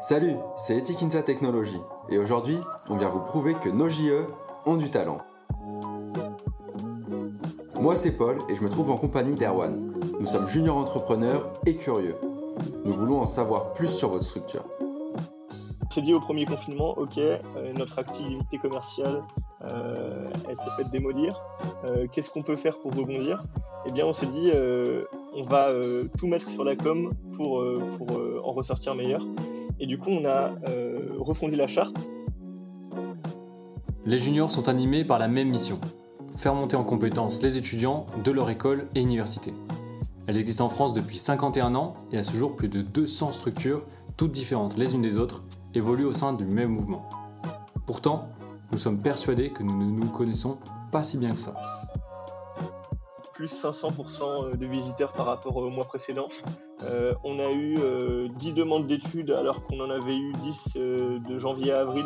Salut, c'est Etikinsa Technologies et aujourd'hui, on vient vous prouver que nos JE ont du talent. Moi, c'est Paul et je me trouve en compagnie d'Erwan. Nous sommes juniors entrepreneurs et curieux. Nous voulons en savoir plus sur votre structure. On s'est dit au premier confinement, ok, euh, notre activité commerciale, euh, elle s'est fait démolir. Euh, qu'est-ce qu'on peut faire pour rebondir? Eh bien, on s'est dit, on va tout mettre sur la com pour, pour en ressortir meilleur. Et du coup, on a refondé la charte. Les juniors sont animés par la même mission faire monter en compétence les étudiants de leur école et université. Elles existent en France depuis 51 ans et à ce jour plus de 200 structures, toutes différentes les unes des autres, évoluent au sein du même mouvement. Pourtant, nous sommes persuadés que nous ne nous connaissons pas si bien que ça. Plus 500% de visiteurs par rapport au mois précédent. Euh, on a eu 10 euh, demandes d'études alors qu'on en avait eu 10 euh, de janvier à avril.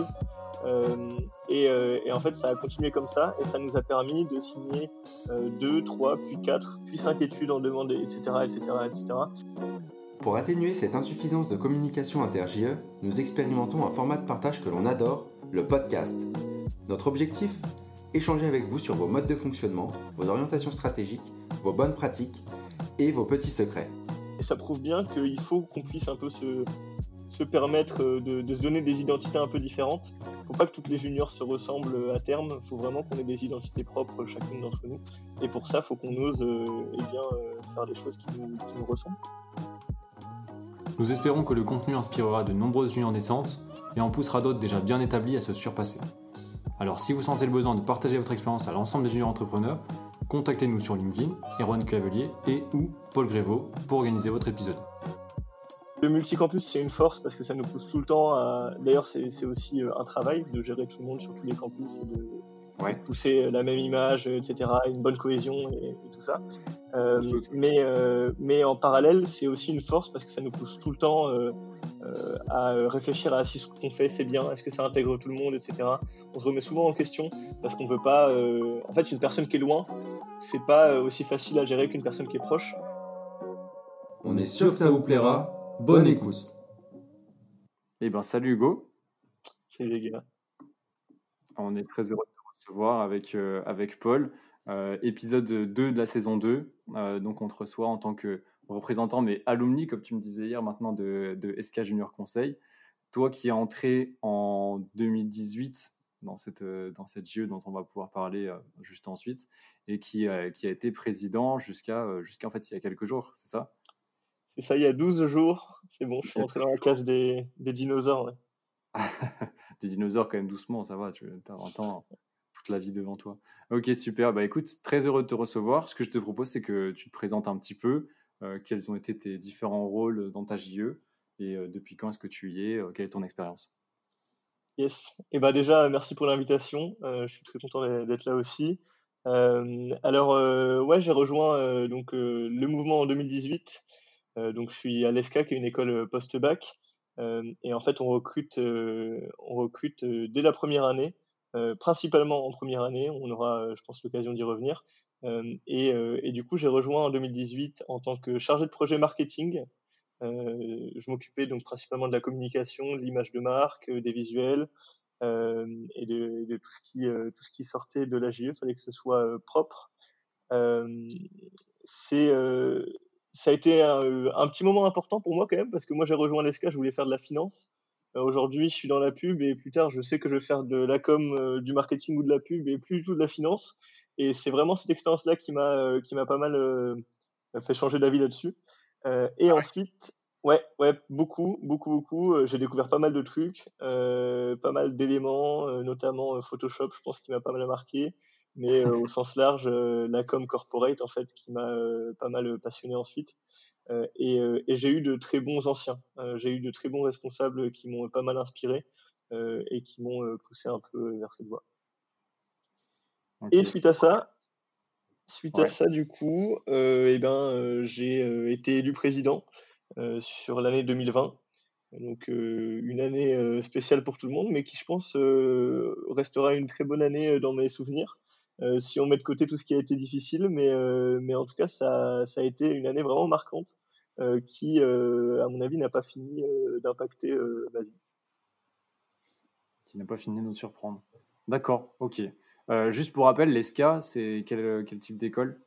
Et, en fait, ça a continué comme ça et ça nous a permis de signer 2, 3, puis 4, puis 5 études en demande, etc., etc., etc. Pour atténuer cette insuffisance de communication inter-JE, nous expérimentons un format de partage que l'on adore, le podcast. Notre objectif? Échanger avec vous sur vos modes de fonctionnement, vos orientations stratégiques, vos bonnes pratiques et vos petits secrets. Et ça prouve bien qu'il faut qu'on puisse un peu se, permettre de, de, se donner des identités un peu différentes. Il ne faut pas que toutes les juniors se ressemblent à terme, il faut vraiment qu'on ait des identités propres chacune d'entre nous. Et pour ça, il faut qu'on ose euh, eh bien, euh, faire des choses qui nous, qui nous ressemblent. Nous espérons que le contenu inspirera de nombreuses juniors naissantes et en poussera d'autres déjà bien établis à se surpasser. Alors si vous sentez le besoin de partager votre expérience à l'ensemble des juniors entrepreneurs, contactez-nous sur LinkedIn, Erwan Cavelier et ou Paul Grévaux pour organiser votre épisode. Le multicampus, c'est une force parce que ça nous pousse tout le temps à. D'ailleurs, c'est aussi euh, un travail de gérer tout le monde sur tous les campus et de pousser la même image, etc., une bonne cohésion et, tout ça. Euh, mais, euh, mais en parallèle, c'est aussi une force parce que ça nous pousse tout le temps euh, à réfléchir à si ce qu'on fait c'est bien, est-ce que ça intègre tout le monde, etc. On se remet souvent en question parce qu'on veut pas. En fait, une personne qui est loin, c'est pas aussi facile à gérer qu'une personne qui est proche. On est sûr que ça vous plaira. Bonne écoute. Eh ben, salut Hugo. Salut les gars. On est très heureux se voir avec, euh, avec Paul. Euh, épisode 2 de la saison 2. Euh, donc, on te reçoit en tant que représentant, mais alumni, comme tu me disais hier, maintenant de, de SK Junior Conseil. Toi qui es entré en 2018 dans cette, dans cette JE dont on va pouvoir parler juste ensuite, et qui, qui a été président jusqu'à jusqu'à en fait il y a quelques jours, c'est ça? C'est ça, il y a 12 jours. C'est bon, je suis entré dans la case des, des dinosaures. des dinosaures quand même doucement, ça va, tu as un temps la vie devant toi. Ok, super. Bah écoute, très heureux de te recevoir. Ce que je te propose, c'est que tu te présentes un petit peu. Euh, quels ont été tes différents rôles dans ta JE et euh, depuis quand est-ce que tu y es euh, Quelle est ton expérience? Yes. Et bah déjà, merci pour l'invitation. je suis très content d'être là aussi. alors, ouais, j'ai rejoint donc le mouvement en 2018. donc, je suis à l'ESCA, qui est une école post-bac. et en fait, on recrute, on recrute dès la première année. Euh, principalement en première année. On aura, euh, je pense, l'occasion d'y revenir. Euh, et, du coup, j'ai rejoint en 2018 en tant que chargé de projet marketing. Je m'occupais donc principalement de la communication, de l'image de marque, des visuels et de, tout ce qui sortait de la. Il fallait que ce soit propre. c'est ça a été un, petit moment important pour moi quand même parce que moi j'ai rejoint l'ESCA, je voulais faire de la finance euh, aujourd'hui, je suis dans la pub et plus tard, je sais que je vais faire de la com, euh, du marketing ou de la pub et plus du tout de la finance. Et c'est vraiment cette expérience-là euh, qui m'a pas mal fait changer d'avis là-dessus. Et ah ensuite, ouais, ouais, beaucoup, beaucoup, beaucoup. J'ai découvert pas mal de trucs, pas mal d'éléments, notamment Photoshop, je pense, qui m'a pas mal marqué. Mais au sens large, la com corporate, en fait, qui m'a pas mal passionné ensuite. Euh, euh, et, j'ai eu de très bons anciens. Euh, j'ai eu de très bons responsables qui m'ont pas mal inspiré et qui m'ont poussé un peu vers cette voie. Et suite à ça, suite à ça, du coup, eh ben, j'ai été élu président sur l'année 2020. Donc une année spéciale pour tout le monde, mais qui, je pense, restera une très bonne année dans mes souvenirs. Euh, si on met de côté tout ce qui a été difficile, mais, euh, mais en tout cas, ça, ça a été une année vraiment marquante. qui, à mon avis, n'a pas fini d'impacter ma vie. Qui n'a pas fini de nous surprendre. D'accord, ok. Juste pour rappel, l'ESCA, c'est quel, quel, type d'école?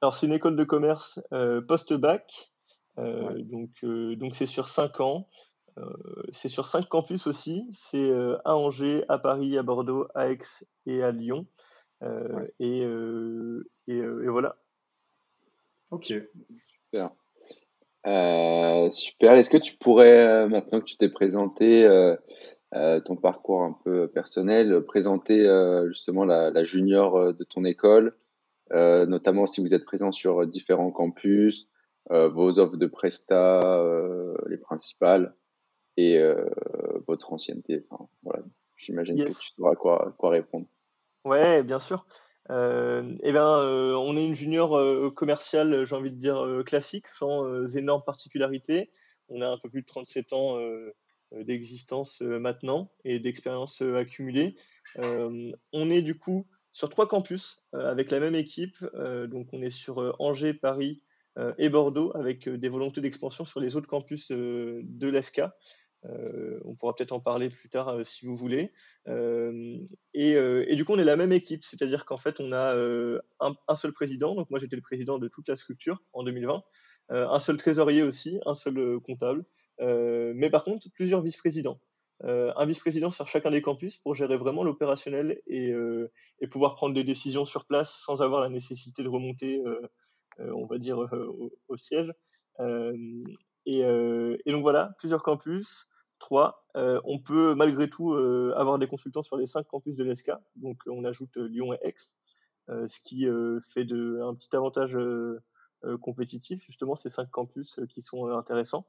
Alors, c'est une école de commerce post-bac. Donc, donc c'est sur 5 ans. c'est sur 5 campus aussi. C'est à Angers, à Paris, à Bordeaux, à Aix et à Lyon. et, et, et, voilà. Ok. Super. Euh, super. Est-ce que tu pourrais, euh, maintenant que tu t'es présenté euh, ton parcours un peu personnel, présenter justement la, junior de ton école, notamment si vous êtes présent sur différents campus, vos offres de presta, les principales, et votre ancienneté. Enfin, voilà. J'imagine que tu sauras quoi, quoi répondre. Ouais, bien sûr. Euh, eh euh, on est une junior euh, commerciale, j'ai envie de dire classique, sans énormes particularités. On a un peu plus de 37 ans d'existence maintenant et d'expérience accumulée. on est du coup sur trois campus avec la même équipe. donc on est sur Angers, Paris et Bordeaux avec des volontés d'expansion sur les autres campus de l'ESCA. Euh, on pourra peut-être en parler plus tard euh, si vous voulez. Euh, et, du coup, on est la même équipe, c'est-à-dire qu'en fait, on a un, seul président. Donc moi, j'étais le président de toute la structure en 2020. un seul trésorier aussi, un seul comptable. Mais par contre, plusieurs vice-présidents. un vice-président sur chacun des campus pour gérer vraiment l'opérationnel et, pouvoir prendre des décisions sur place sans avoir la nécessité de remonter, on va dire, au, siège. Et, donc voilà, plusieurs campus, euh, on peut malgré tout euh, avoir des consultants sur les cinq campus de l'ESCA. Donc on ajoute euh, Lyon et Aix, ce qui fait un petit avantage compétitif, justement, ces cinq campus qui sont intéressants.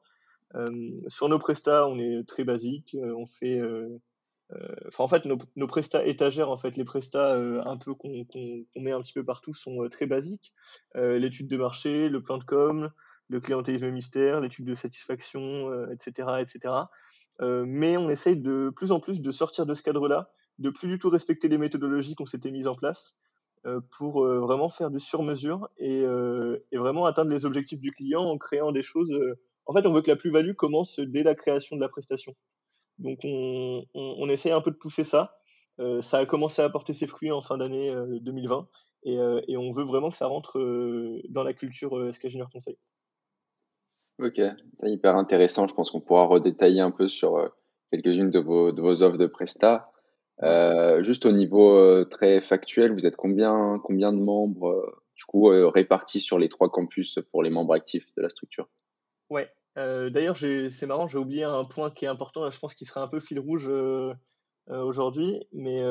Sur nos prestats, on est très basique. on fait, enfin en fait, nos, nos, prestats étagères, en fait, les prestats un peu qu'on met un petit peu partout sont très basiques. L'étude de marché, le plan de com, le clientélisme mystère, l'étude de satisfaction, etc., etc. Euh, mais on essaye de plus en plus de sortir de ce cadre-là, de plus du tout respecter les méthodologies qu'on s'était mises en place euh, pour euh, vraiment faire du sur-mesure et, vraiment atteindre les objectifs du client en créant des choses. En fait, on veut que la plus-value commence dès la création de la prestation. Donc, on, on, on essaye un peu de pousser ça. ça a commencé à porter ses fruits en fin d'année 2020 et, et, on veut vraiment que ça rentre dans la culture SK Junior Conseil. Ok, c'est hyper intéressant. Je pense qu'on pourra redétailler un peu sur euh, quelques-unes de vos, de vos offres de Presta. Euh, juste au niveau euh, très factuel, vous êtes combien, combien de membres du coup répartis sur les trois campus pour les membres actifs de la structure? Ouais, d'ailleurs c'est marrant, j'ai oublié un point qui est important, je pense qu'il serait un peu fil rouge aujourd'hui, mais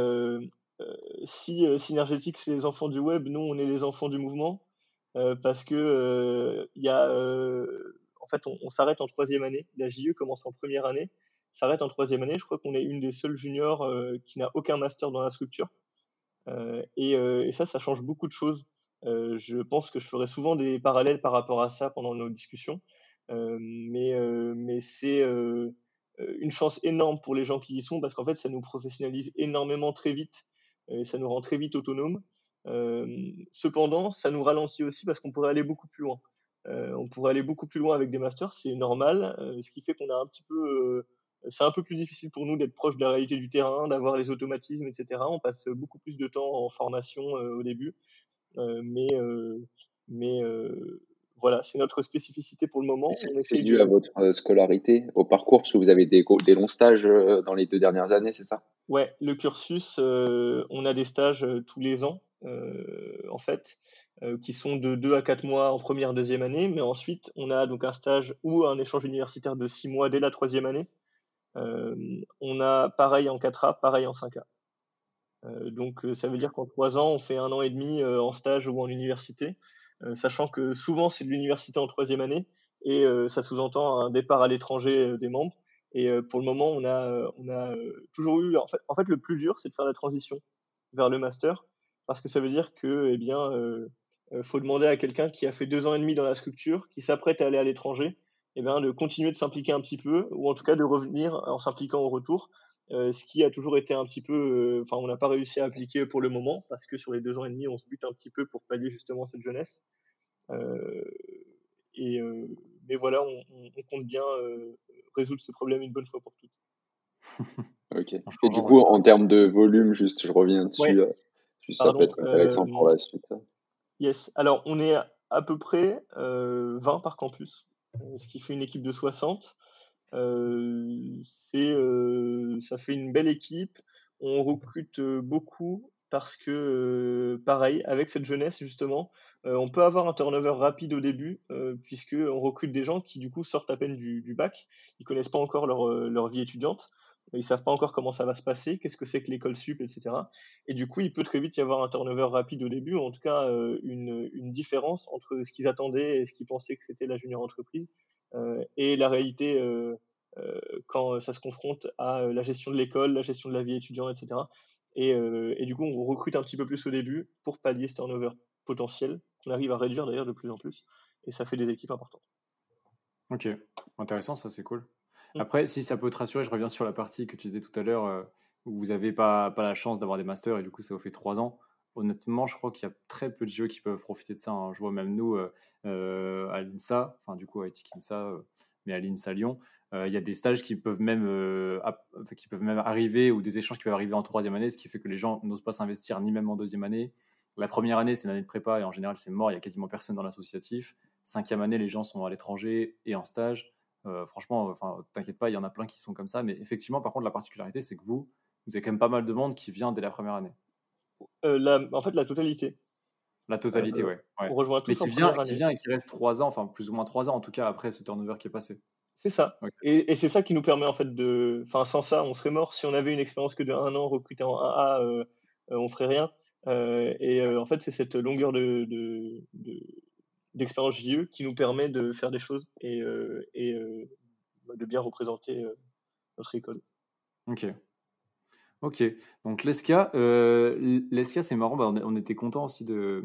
si Synergétique c'est les enfants du web, nous on est les enfants du mouvement, parce que il y a en fait, on, s'arrête en troisième année. La JE commence en première année, s'arrête en troisième année. Je crois qu'on est une des seules juniors euh, qui n'a aucun master dans la structure. Euh, euh, et, ça, ça change beaucoup de choses. je pense que je ferai souvent des parallèles par rapport à ça pendant nos discussions. Mais mais c'est une chance énorme pour les gens qui y sont parce qu'en fait, ça nous professionnalise énormément très vite et ça nous rend très vite autonomes. cependant, ça nous ralentit aussi parce qu'on pourrait aller beaucoup plus loin. Euh, on pourrait aller beaucoup plus loin avec des masters, c'est normal, euh, ce qui fait qu'on a un petit peu, euh, c'est un peu plus difficile pour nous d'être proche de la réalité du terrain, d'avoir les automatismes, etc. On passe beaucoup plus de temps en formation au début, mais voilà, c'est notre spécificité pour le moment. C'est dû à votre scolarité, au parcours, parce que vous avez des, des longs stages dans les deux dernières années, c'est ça? Ouais, le cursus, on a des stages tous les ans, en fait. Euh, qui sont de 2 à 4 mois en première, deuxième année, mais ensuite on a donc un stage ou un échange universitaire de 6 mois dès la troisième année. Euh, on a pareil en 4A, pareil en 5A. Euh, donc ça veut dire qu'en 3 ans, on fait un an et demi en stage ou en université, sachant que souvent c'est de l'université en troisième année et ça sous-entend un départ à l'étranger des membres. Et pour le moment, on a, on a toujours eu. En fait, en fait, le plus dur, c'est de faire la transition vers le master, parce que ça veut dire que, eh bien, euh, faut demander à quelqu'un qui a fait deux ans et demi dans la structure, qui s'apprête à aller à l'étranger, eh bien, de continuer de s'impliquer un petit peu, ou en tout cas de revenir en s'impliquant au retour, euh, ce qui a toujours été un petit peu, euh, enfin, on n'a pas réussi à appliquer pour le moment, parce que sur les deux ans et demi, on se bute un petit peu pour pallier justement cette jeunesse. et, mais mais voilà, on, on compte bien résoudre ce problème une bonne fois pour toutes. ok. Et du coup, en termes de volume, juste, je reviens dessus. ça peut être intéressant pour la suite. Yes. Alors, on est à peu près 20 par campus, ce qui fait une équipe de 60. C'est, ça fait une belle équipe. On recrute beaucoup parce que, pareil, avec cette jeunesse, justement, on peut avoir un turnover rapide au début, puisque on recrute des gens qui, du coup, sortent à peine du, bac. Ils connaissent pas encore leur, vie étudiante. Ils savent pas encore comment ça va se passer, qu'est-ce que c'est que l'école sup, etc. Et du coup, il peut très vite y avoir un turnover rapide au début, en tout cas une, une différence entre ce qu'ils attendaient et ce qu'ils pensaient que c'était la junior entreprise et la réalité quand ça se confronte à la gestion de l'école, la gestion de la vie étudiante, etc. Euh, et, du coup, on recrute un petit peu plus au début pour pallier ce turnover potentiel qu'on arrive à réduire d'ailleurs de plus en plus. Et ça fait des équipes importantes. Ok, intéressant, ça c'est cool. Mm. Après, si ça peut te rassurer, je reviens sur la partie que tu disais tout à l'heure euh, où vous n'avez pas, pas la chance d'avoir des masters et du coup ça vous fait trois ans. Honnêtement, je crois qu'il y a très peu de jeux qui peuvent profiter de ça. Hein. Je vois même nous euh, à l'INSA, enfin du coup à Etikinsa, mais à l'INSA Lyon, euh, il y a des stages qui peuvent même, euh, qui peuvent même arriver ou des échanges qui peuvent arriver en troisième année, ce qui fait que les gens n'osent pas s'investir ni même en deuxième année. La première année, c'est une année de prépa et en général, c'est mort. Il y a quasiment personne dans l'associatif. Cinquième année, les gens sont à l'étranger et en stage. Euh, franchement, enfin, t'inquiète pas, il y en a plein qui sont comme ça. Mais effectivement, par contre, la particularité, c'est que vous, vous avez quand même pas mal de monde qui vient dès la première année. En fait, la totalité. La totalité, ouais. On rejoint tous Mais qui vient, qui vient et qui reste trois ans, enfin plus ou moins trois ans en tout cas après ce turnover qui est passé. C'est ça. Et, c'est ça qui nous permet en fait de. Enfin, sans ça, on serait mort. Si on avait une expérience que de un an recruté en 1A, euh, euh, on ferait rien. Euh, et en fait, c'est cette longueur de, d'expérience JE qui nous permet de faire des choses et, et de bien représenter notre école. Ok. Ok. Donc l'ESCA, l'ESCA c'est marrant. Bah, on, était content aussi de,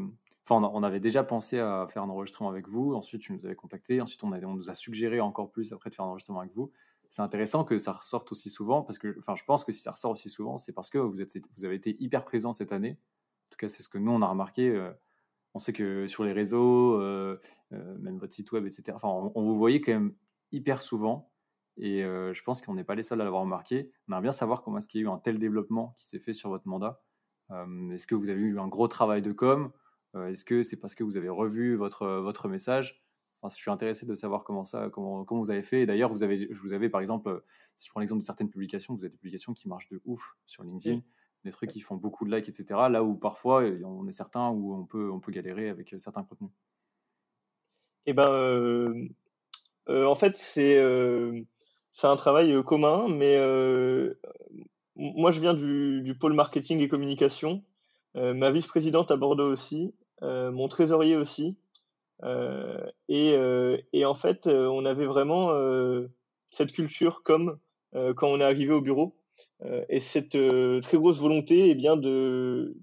on avait déjà pensé à faire un enregistrement avec vous. Ensuite, tu nous avais contacté. Ensuite, on, nous a suggéré encore plus après de faire un enregistrement avec vous. C'est intéressant que ça ressorte aussi souvent parce que, enfin, je pense que si ça ressort aussi souvent, c'est parce que vous avez été hyper présent cette année. En tout cas, c'est ce que nous, on a remarqué. Euh, on sait que sur les réseaux, euh, euh, même votre site web, etc., enfin, on, vous voyait quand même hyper souvent. Et je pense qu'on n'est pas les seuls à l'avoir remarqué. On aimerait bien savoir comment est-ce qu'il y a eu un tel développement qui s'est fait sur votre mandat. est-ce que vous avez eu un gros travail de com? Euh, est-ce que c'est parce que vous avez revu votre, votre message? Enfin, Je suis intéressé de savoir comment, ça, comment, comment vous avez fait. D'ailleurs, vous avez, vous avez, par exemple, si je prends l'exemple de certaines publications, vous avez des publications qui marchent de ouf sur LinkedIn, des trucs qui font beaucoup de likes, etc. Là où parfois, on est certain où on peut, on peut galérer avec certains contenus. Eh ben, euh, euh, en fait, c'est c'est un travail commun, mais moi, je viens du, pôle marketing et communication. ma vice-présidente à Bordeaux aussi, mon trésorier aussi. Et, en fait, on avait vraiment cette culture comme quand on est arrivé au bureau et cette très grosse volonté eh bien de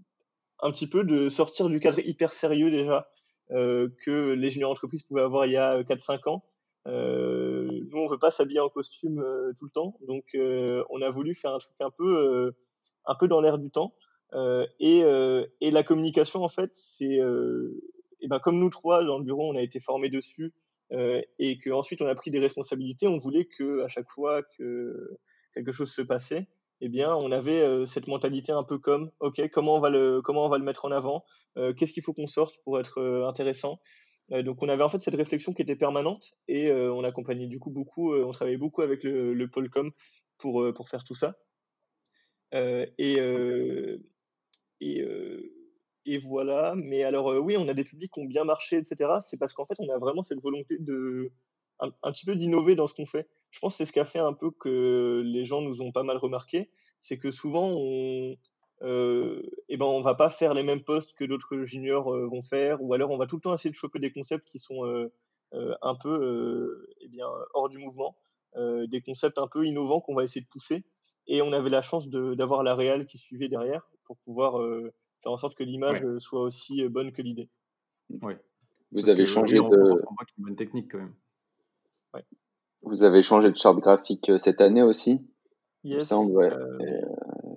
un petit peu de sortir du cadre hyper sérieux déjà que les juniors entreprises pouvaient avoir il y a 4-5 ans. Nous, on veut pas s'habiller en costume tout le temps, donc on a voulu faire un truc un peu, un peu dans l'air du temps. Euh, et, euh, et, la communication, en fait, c'est euh, et ben, comme nous trois dans le bureau, on a été formés dessus et qu'ensuite on a pris des responsabilités. On voulait que à chaque fois que quelque chose se passait, eh bien, on avait cette mentalité un peu comme, ok, comment on va le, comment on va le mettre en avant, qu'est-ce qu'il faut qu'on sorte pour être intéressant. Donc, on avait en fait cette réflexion qui était permanente et on accompagnait du coup beaucoup, on travaillait beaucoup avec le, le Polcom pour pour faire tout ça. et et, euh, voilà. Mais alors, euh, oui, on a des publics qui ont bien marché, etc. C'est parce qu'en fait, on a vraiment cette volonté de un, petit peu d'innover dans ce qu'on fait. Je pense que c'est ce qui a fait un peu que les gens nous ont pas mal remarqué. C'est que souvent, on, euh, eh ben, on va pas faire les mêmes postes que d'autres juniors euh, vont faire, ou alors on va tout le temps essayer de choper des concepts qui sont euh, un peu eh bien, hors du mouvement, des concepts un peu innovants qu'on va essayer de pousser. Et on avait la chance d'avoir la réal qui suivait derrière pour pouvoir euh, faire en sorte que l'image euh, soit aussi euh, bonne que l'idée. Oui. Vous avez changé de. bonne technique quand même. Vous avez changé de charte graphique cette année aussi? Yes.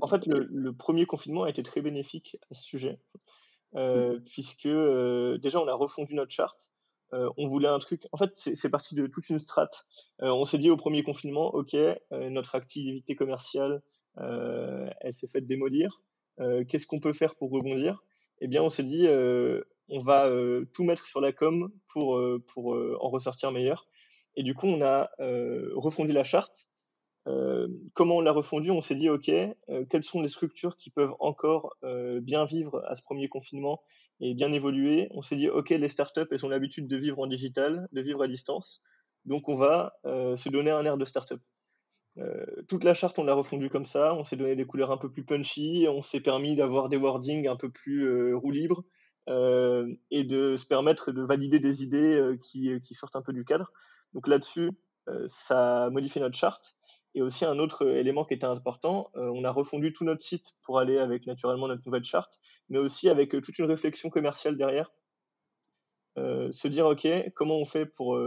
En fait, le, premier confinement a été très bénéfique à ce sujet, puisque déjà on a refondu notre charte. on voulait un truc. En fait, c'est parti de toute une strate. on s'est dit au premier confinement, ok, notre activité commerciale, elle s'est faite démolir. Qu'est-ce qu'on peut faire pour rebondir? Eh bien, on s'est dit, on va tout mettre sur la com pour, pour en ressortir meilleur. Et du coup, on a refondu la charte euh, comment on l'a refondu On s'est dit, OK, euh, quelles sont les structures qui peuvent encore euh, bien vivre à ce premier confinement et bien évoluer? On s'est dit, OK, les startups, elles ont l'habitude de vivre en digital, de vivre à distance. Donc, on va se donner un air de startup. toute la charte, on l'a refondue comme ça. On s'est donné des couleurs un peu plus punchy. On s'est permis d'avoir des wordings un peu plus roue libre et de se permettre de valider des idées qui, qui sortent un peu du cadre. Donc là-dessus, ça a modifié notre charte. Et aussi un autre élément qui était important, euh, on a refondu tout notre site pour aller avec naturellement notre nouvelle charte, mais aussi avec euh, toute une réflexion commerciale derrière. Euh, se dire ok, comment on fait pour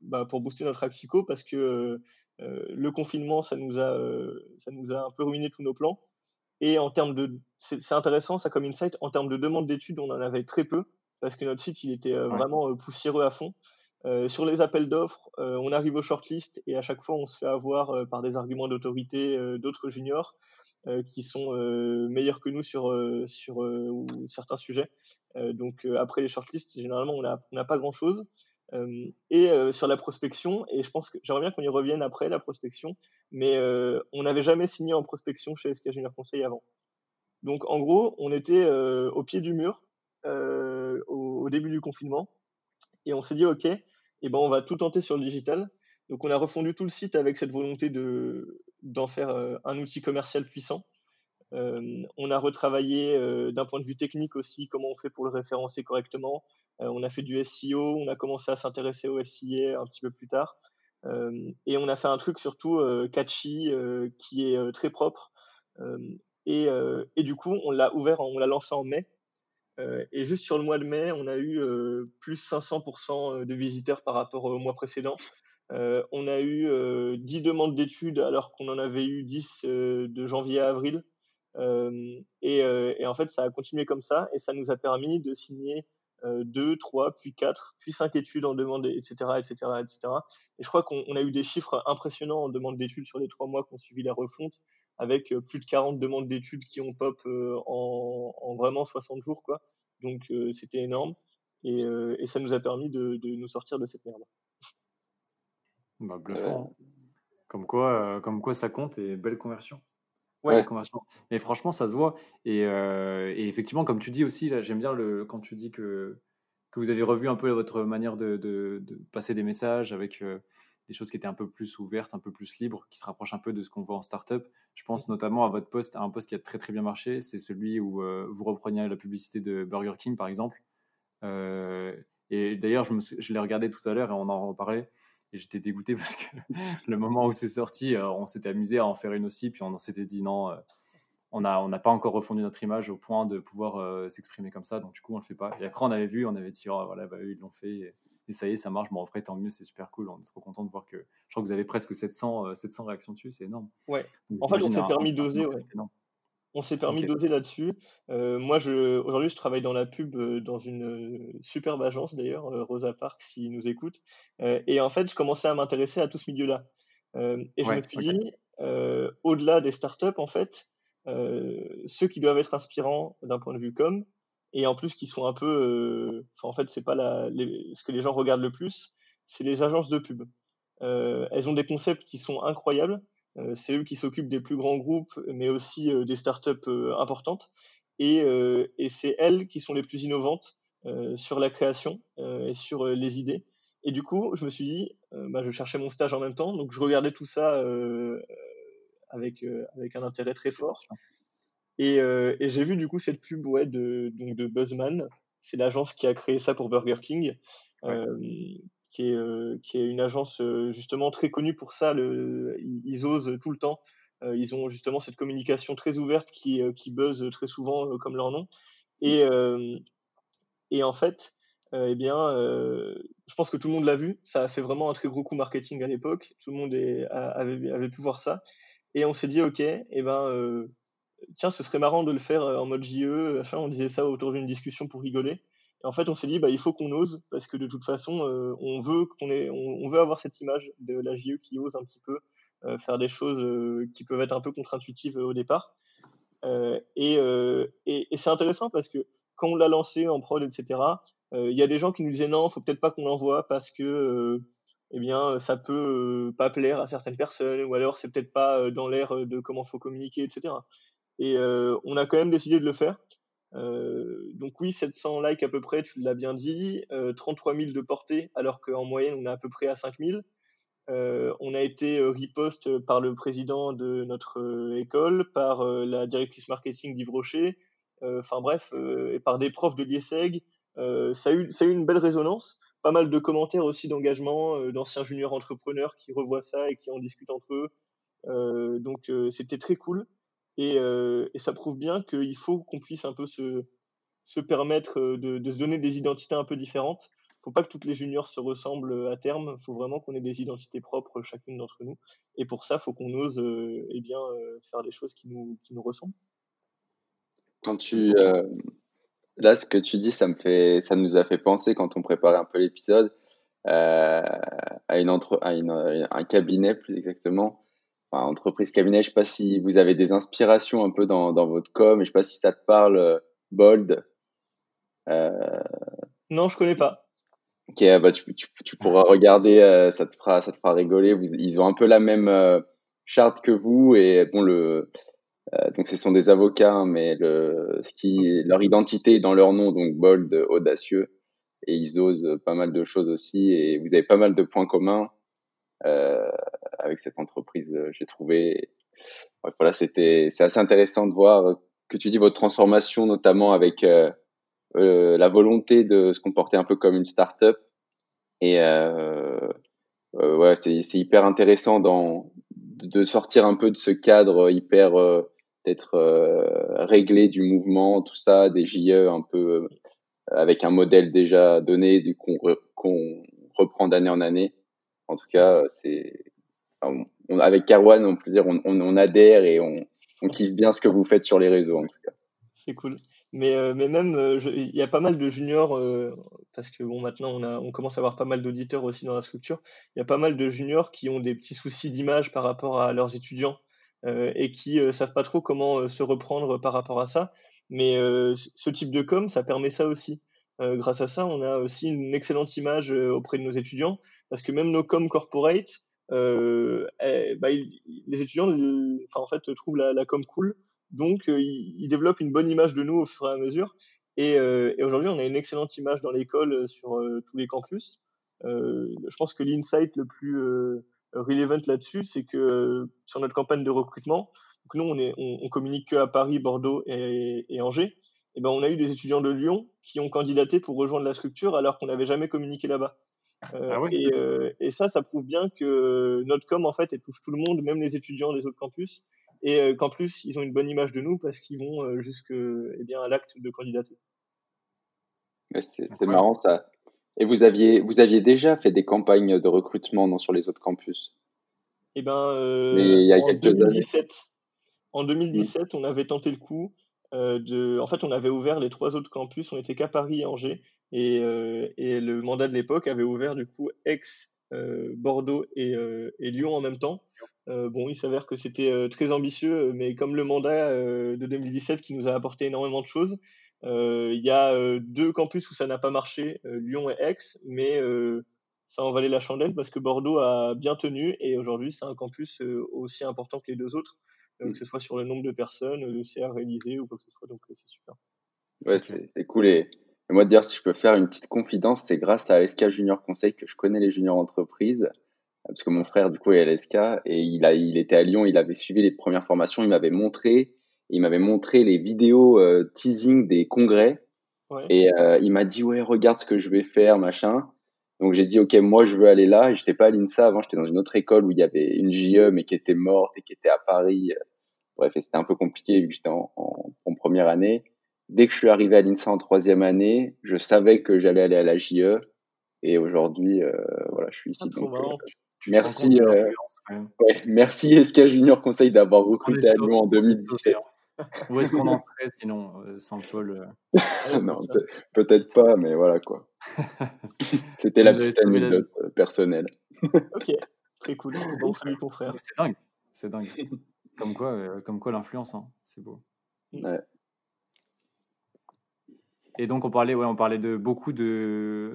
bah, pour booster notre psycho parce que le confinement ça nous a ça nous a un peu ruiné tous nos plans. Et en termes de, c'est intéressant ça comme insight. En termes de demande d'études, on en avait très peu parce que notre site il était vraiment poussiéreux à fond. Euh, sur les appels d'offres, euh, on arrive au shortlist et à chaque fois on se fait avoir euh, par des arguments d'autorité d'autres juniors qui sont meilleurs que nous sur, sur certains sujets. donc après les shortlists, généralement on n'a pas grand-chose. et sur la prospection, et je pense que j'aimerais bien qu'on y revienne après la prospection, mais on n'avait jamais signé en prospection chez SK Junior Conseil avant. Donc en gros, on était au pied du mur au, au, début du confinement et on s'est dit, OK, eh ben, on va tout tenter sur le digital. Donc, on a refondu tout le site avec cette volonté de, d'en faire euh, un outil commercial puissant. Euh, on a retravaillé euh, d'un point de vue technique aussi comment on fait pour le référencer correctement. on a fait du SEO, on a commencé à s'intéresser au SIA un petit peu plus tard. et on a fait un truc surtout catchy qui est très propre. Et, et, du coup, on l'a ouvert, on l'a lancé en mai. Euh, et juste sur le mois de mai, on a eu euh, plus 500% euh, de visiteurs par rapport au mois précédent. on a eu 10 demandes d'études alors qu'on en avait eu 10 de janvier à avril. Et, en fait, ça a continué comme ça et ça nous a permis de signer 2, 3, puis 4, puis 5 études en demande, etc. etc., etc. Et je crois qu'on a eu des chiffres impressionnants en demande d'études sur les 3 mois qu'on suivi la refonte, avec plus de 40 demandes d'études qui ont pop en, en, vraiment 60 jours. Quoi. Donc euh, c'était énorme et, euh, et, ça nous a permis de, de, nous sortir de cette merde. Bah, bluffant. Hein. Comme, quoi, euh, comme quoi ça compte et belle conversion. Ouais. conversion. Et franchement, ça se voit. Et, et effectivement, comme tu dis aussi, j'aime bien le, quand tu dis que, que vous avez revu un peu votre manière de, de, de passer des messages avec des choses qui étaient un peu plus ouvertes, un peu plus libres, qui se rapprochent un peu de ce qu'on voit en startup. Je pense notamment à votre poste, à un poste qui a très très bien marché, c'est celui où euh, vous repreniez la publicité de Burger King par exemple. Euh, et d'ailleurs, je, je l'ai regardé tout à l'heure et on en reparlait. Et j'étais dégoûté parce que le moment où c'est sorti, euh, on s'était amusé à en faire une aussi, puis on s'était dit non, on n'a on pas encore refondu notre image au point de pouvoir s'exprimer comme ça, donc du coup on le fait pas. Et après on avait vu, on avait dit oh, voilà, bah, eux, ils l'ont fait et ça y est, ça marche. Bon, après, tant mieux, c'est super cool. On est trop content de voir que je crois que vous avez presque 700, 700 euh, réactions dessus, c'est énorme. Ouais. en fait, on s'est permis d'oser. On s'est permis d'oser là-dessus. Euh, moi, je, aujourd'hui, je travaille dans la pub euh, dans une superbe agence d'ailleurs, Rosa Parks, s'ils nous écoute. et en fait, je commençais à m'intéresser à tout ce milieu-là. et je me suis dit, au-delà des startups, en fait, ceux qui doivent être inspirants d'un point de vue com, et en plus qui sont un peu, euh, en fait c'est pas la, ce que les gens regardent le plus, c'est les agences de pub. Euh, elles ont des concepts qui sont incroyables. Euh, c'est eux qui s'occupent des plus grands groupes, mais aussi des startups importantes. Et, et c'est elles qui sont les plus innovantes sur la création et sur les idées. Et du coup, je me suis dit, bah, je cherchais mon stage en même temps, donc je regardais tout ça avec, avec un intérêt très fort. Euh, et, j'ai vu du coup cette pub ouais, de, donc de Buzzman. C'est l'agence qui a créé ça pour Burger King, euh, qui, est, euh, qui est une agence justement très connue pour ça. Le, ils, osent tout le temps. ils ont justement cette communication très ouverte qui, qui buzz très souvent comme leur nom. Et, et en fait, eh bien, je pense que tout le monde l'a vu. Ça a fait vraiment un très gros coup marketing à l'époque. Tout le monde est, avait, avait, pu voir ça. Et on s'est dit, OK, et eh ben, tiens, ce serait marrant de le faire euh, en mode JE. Enfin, on disait ça autour d'une discussion pour rigoler. Et en fait, on s'est dit, bah, il faut qu'on ose, parce que de toute façon, euh, on veut qu'on ait, on, veut avoir cette image de la JE qui ose un petit peu euh, faire des choses qui peuvent être un peu contre-intuitives au départ. et, et, et c'est intéressant parce que quand on l'a lancé en prod, etc., il y a des gens qui nous disaient non, faut peut-être pas qu'on l'envoie parce que eh bien, ça peut pas plaire à certaines personnes, ou alors c'est peut-être pas dans l'air de comment faut communiquer, etc. Et on a quand même décidé de le faire. Euh, donc oui, 700 likes à peu près, tu l'as bien dit, euh, 33 000 de portée, alors qu'en moyenne on est à peu près à 5 000. Euh, on a été euh, repost par le président de notre euh, école, par la directrice marketing d'Yves Rocher, enfin bref, et par des profs de l'IESEG. ça a eu une belle résonance, pas mal de commentaires aussi d'engagement d'anciens juniors entrepreneurs qui revoient ça et qui en discutent entre eux. donc c'était très cool. Euh, et, ça prouve bien qu'il faut qu'on puisse un peu se, se permettre euh, de, se donner des identités un peu différentes. Il ne faut pas que toutes les juniors se ressemblent à terme. Il faut vraiment qu'on ait des identités propres chacune d'entre nous. Et pour ça, il faut qu'on ose euh, eh bien, faire des choses qui nous, qui nous ressemblent. Quand tu, là, ce que tu dis, ça me fait, ça nous a fait penser quand on préparait un peu l'épisode à une entre, à une, un cabinet plus exactement entreprise cabinet, je ne sais pas si vous avez des inspirations un peu dans, dans votre com, et je ne sais pas si ça te parle, euh, Bold. Euh... Non, je connais pas. Ok, bah tu, tu, tu pourras regarder, euh, ça, te fera, ça te fera rigoler. Vous, ils ont un peu la même euh, charte que vous, et bon, le, donc ce sont des avocats, hein, mais le, ce qui, leur identité est dans leur nom, donc Bold, audacieux, et ils osent pas mal de choses aussi, et vous avez pas mal de points communs. Euh, avec cette entreprise, euh, j'ai trouvé. voilà, c'était, c'est assez intéressant de voir que tu dis votre transformation, notamment avec euh, la volonté de se comporter un peu comme une start-up. Et euh, ouais, c'est, hyper intéressant dans, de sortir un peu de ce cadre hyper peut-être réglé du mouvement, tout ça, des JE un peu avec un modèle déjà donné, du qu'on reprend d'année en année. En tout cas, c'est avec Carwan, on peut dire, on, adhère et on, kiffe bien ce que vous faites sur les réseaux, en tout cas. C'est cool. Mais, euh, mais même, euh, il y a pas mal de juniors, euh, parce que bon, maintenant, on, a, on commence à avoir pas mal d'auditeurs aussi dans la structure. Il y a pas mal de juniors qui ont des petits soucis d'image par rapport à leurs étudiants et qui ne savent pas trop comment se reprendre par rapport à ça. Mais ce type de com, ça permet ça aussi. Euh, grâce à ça, on a aussi une excellente image euh, auprès de nos étudiants, parce que même nos com corporate, euh, eh, bah, les étudiants, en fait, trouvent la, com cool, donc ils, développent une bonne image de nous au fur et à mesure. Et, aujourd'hui, on a une excellente image dans l'école sur tous les campus. je pense que l'insight le plus relevant là-dessus, c'est que sur notre campagne de recrutement, nous, on, communique que à Paris, Bordeaux et Angers. Eh ben, on a eu des étudiants de Lyon qui ont candidaté pour rejoindre la structure alors qu'on n'avait jamais communiqué là-bas. Euh, ah et, euh, et, ça, ça prouve bien que notre com, en fait, elle touche tout le monde, même les étudiants des autres campus, et euh, qu'en plus, ils ont une bonne image de nous parce qu'ils vont jusque, eh bien, à l'acte de candidater. c'est marrant ça. Et vous aviez, vous aviez déjà fait des campagnes de recrutement non, sur les autres campus? Eh ben, il y a en 2017, en 2017, on avait tenté le coup. Euh, de, en fait, on avait ouvert les trois autres campus, on était qu'à Paris et Angers, et, euh, et le mandat de l'époque avait ouvert du coup Aix, euh, Bordeaux et, Lyon en même temps. bon, il s'avère que c'était très ambitieux, mais comme le mandat de 2017 qui nous a apporté énormément de choses, il y a deux campus où ça n'a pas marché, Lyon et Aix, mais ça en valait la chandelle parce que Bordeaux a bien tenu et aujourd'hui c'est un campus aussi important que les deux autres. Mm. que ce soit sur le nombre de personnes, le CA réalisé ou quoi que ce soit. Donc, euh, c'est super. Ouais, c'est cool. Et, moi, dire, si je peux faire une petite confidence, c'est grâce à LSK Junior Conseil que je connais les juniors entreprises. Parce que mon frère, du coup, est à LSK et il, a, il était à Lyon, il avait suivi les premières formations, il m'avait montré, il m'avait montré les vidéos euh, teasing des congrès. Et euh, il m'a dit, ouais, regarde ce que je vais faire, machin. Donc j'ai dit, ok, moi je veux aller là. Et j'étais pas à l'INSA avant, j'étais dans une autre école où il y avait une JE, mais qui était morte et qui était à Paris. Bref, c'était un peu compliqué vu que j'étais en, en, première année. Dès que je suis arrivé à l'INSA en troisième année, je savais que j'allais aller à la JE. Et aujourd'hui, euh, voilà, je suis ici. Ah, donc, euh, merci, euh, ouais, merci SK Junior Conseil d'avoir recruté à Lyon en 2017. Où est-ce qu'on en serait sinon euh, sans Paul Non, peut-être pas, mais voilà quoi. C'était la petite anecdote personnelle. ok, très cool. Bon, salut ton frère. C'est dingue, c'est dingue. Comme quoi, comme quoi l'influence, hein. c'est beau. Ouais. Et donc, on parlait, ouais, on parlait de beaucoup de,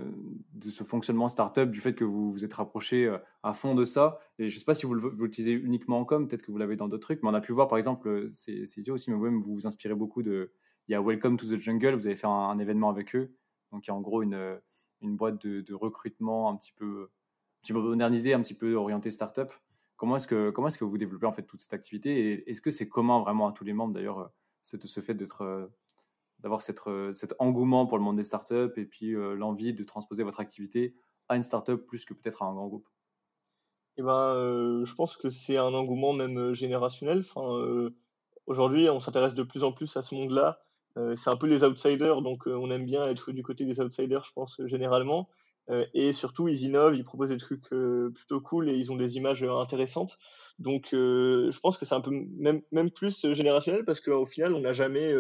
de ce fonctionnement startup, du fait que vous vous êtes rapproché euh, à fond de ça. Et je ne sais pas si vous l'utilisez uniquement en com, peut-être que vous l'avez dans d'autres trucs, mais on a pu voir, par exemple, euh, c'est idiot aussi, mais vous-même, vous vous inspirez beaucoup de. Il y a Welcome to the Jungle, vous avez fait un, événement avec eux. Donc, il y a en gros une, une boîte de, de recrutement un petit peu, un petit peu modernisée, un petit peu orientée startup. Comment est-ce que, comment est que vous développez en fait toute cette activité Et est-ce que c'est commun vraiment à tous les membres d'ailleurs, euh, ce fait d'être d'avoir euh, cet engouement pour le monde des startups et puis euh, l'envie de transposer votre activité à une startup plus que peut-être à un grand groupe? Eh ben, euh, je pense que c'est un engouement même générationnel. Aujourd'hui, on s'intéresse de plus en plus à ce monde-là. c'est un peu les outsiders, donc on aime bien être du côté des outsiders, je pense, généralement. Et surtout, ils innovent, ils proposent des trucs plutôt cool et ils ont des images intéressantes. Donc, je pense que c'est un peu même, même plus générationnel parce qu'au final, on n'a jamais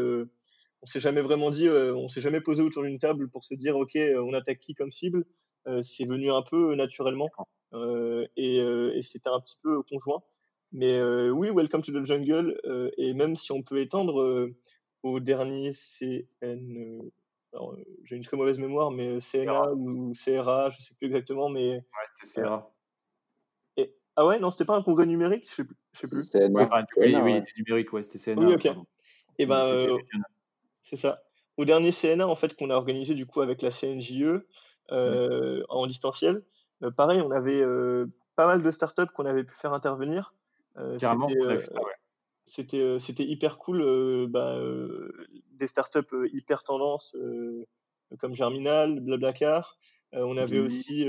on s'est jamais vraiment dit, euh, on s'est jamais posé autour d'une table pour se dire, ok, euh, on attaque qui comme cible. Euh, c'est venu un peu naturellement et, et c'était un petit peu conjoint. Mais oui, Welcome to the Jungle, et même si on peut étendre au dernier CN, j'ai une très mauvaise mémoire, mais CNA ou CRA, je sais plus exactement, mais. Ouais, c'était CRA. Et... Ah ouais, non, c'était pas un congrès numérique, je sais plus. Je sais plus. CNA. enfin, oui, oui, il était numérique, ouais, c'était CNA. Oui, ok. Et ben, c'est ça. Au dernier CNA, en fait, qu'on a organisé du coup avec la CNJE euh, en distanciel, euh, pareil, on avait euh, pas mal de startups qu'on avait pu faire intervenir. Carrément, c'était c'était hyper cool bah, des startups hyper tendance comme Germinal, Blablacar. on avait aussi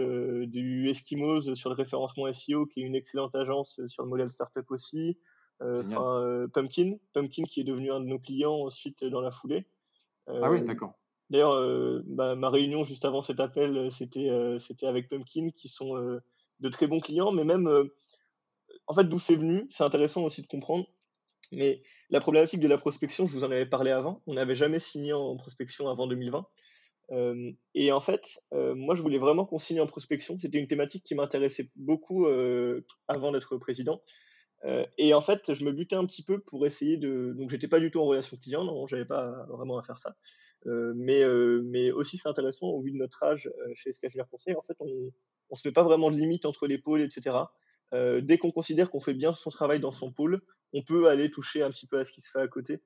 du Eskimos sur le référencement SEO qui est une excellente agence sur le modèle startup aussi. Euh, euh, Pumpkin, Pumpkin qui est devenu un de nos clients ensuite dans la foulée. ah oui, d'accord. D'ailleurs, bah, ma réunion juste avant cet appel, c'était c'était avec Pumpkin, qui sont de très bons clients, mais même, en fait, d'où c'est venu, c'est intéressant aussi de comprendre. Mais la problématique de la prospection, je vous en avais parlé avant, on n'avait jamais signé en prospection avant 2020. et en fait, moi, je voulais vraiment qu'on signe en prospection. C'était une thématique qui m'intéressait beaucoup avant d'être président. Euh, et en fait, je me butais un petit peu pour essayer de. Donc, j'étais pas du tout en relation client, non, j'avais pas vraiment à faire ça. Euh, mais, euh, mais aussi, c'est intéressant au vu de notre âge chez SK Conseil. En fait, on, on se met pas vraiment de limite entre les pôles, etc. dès qu'on considère qu'on fait bien son travail dans son pôle, on peut aller toucher un petit peu à ce qui se fait à côté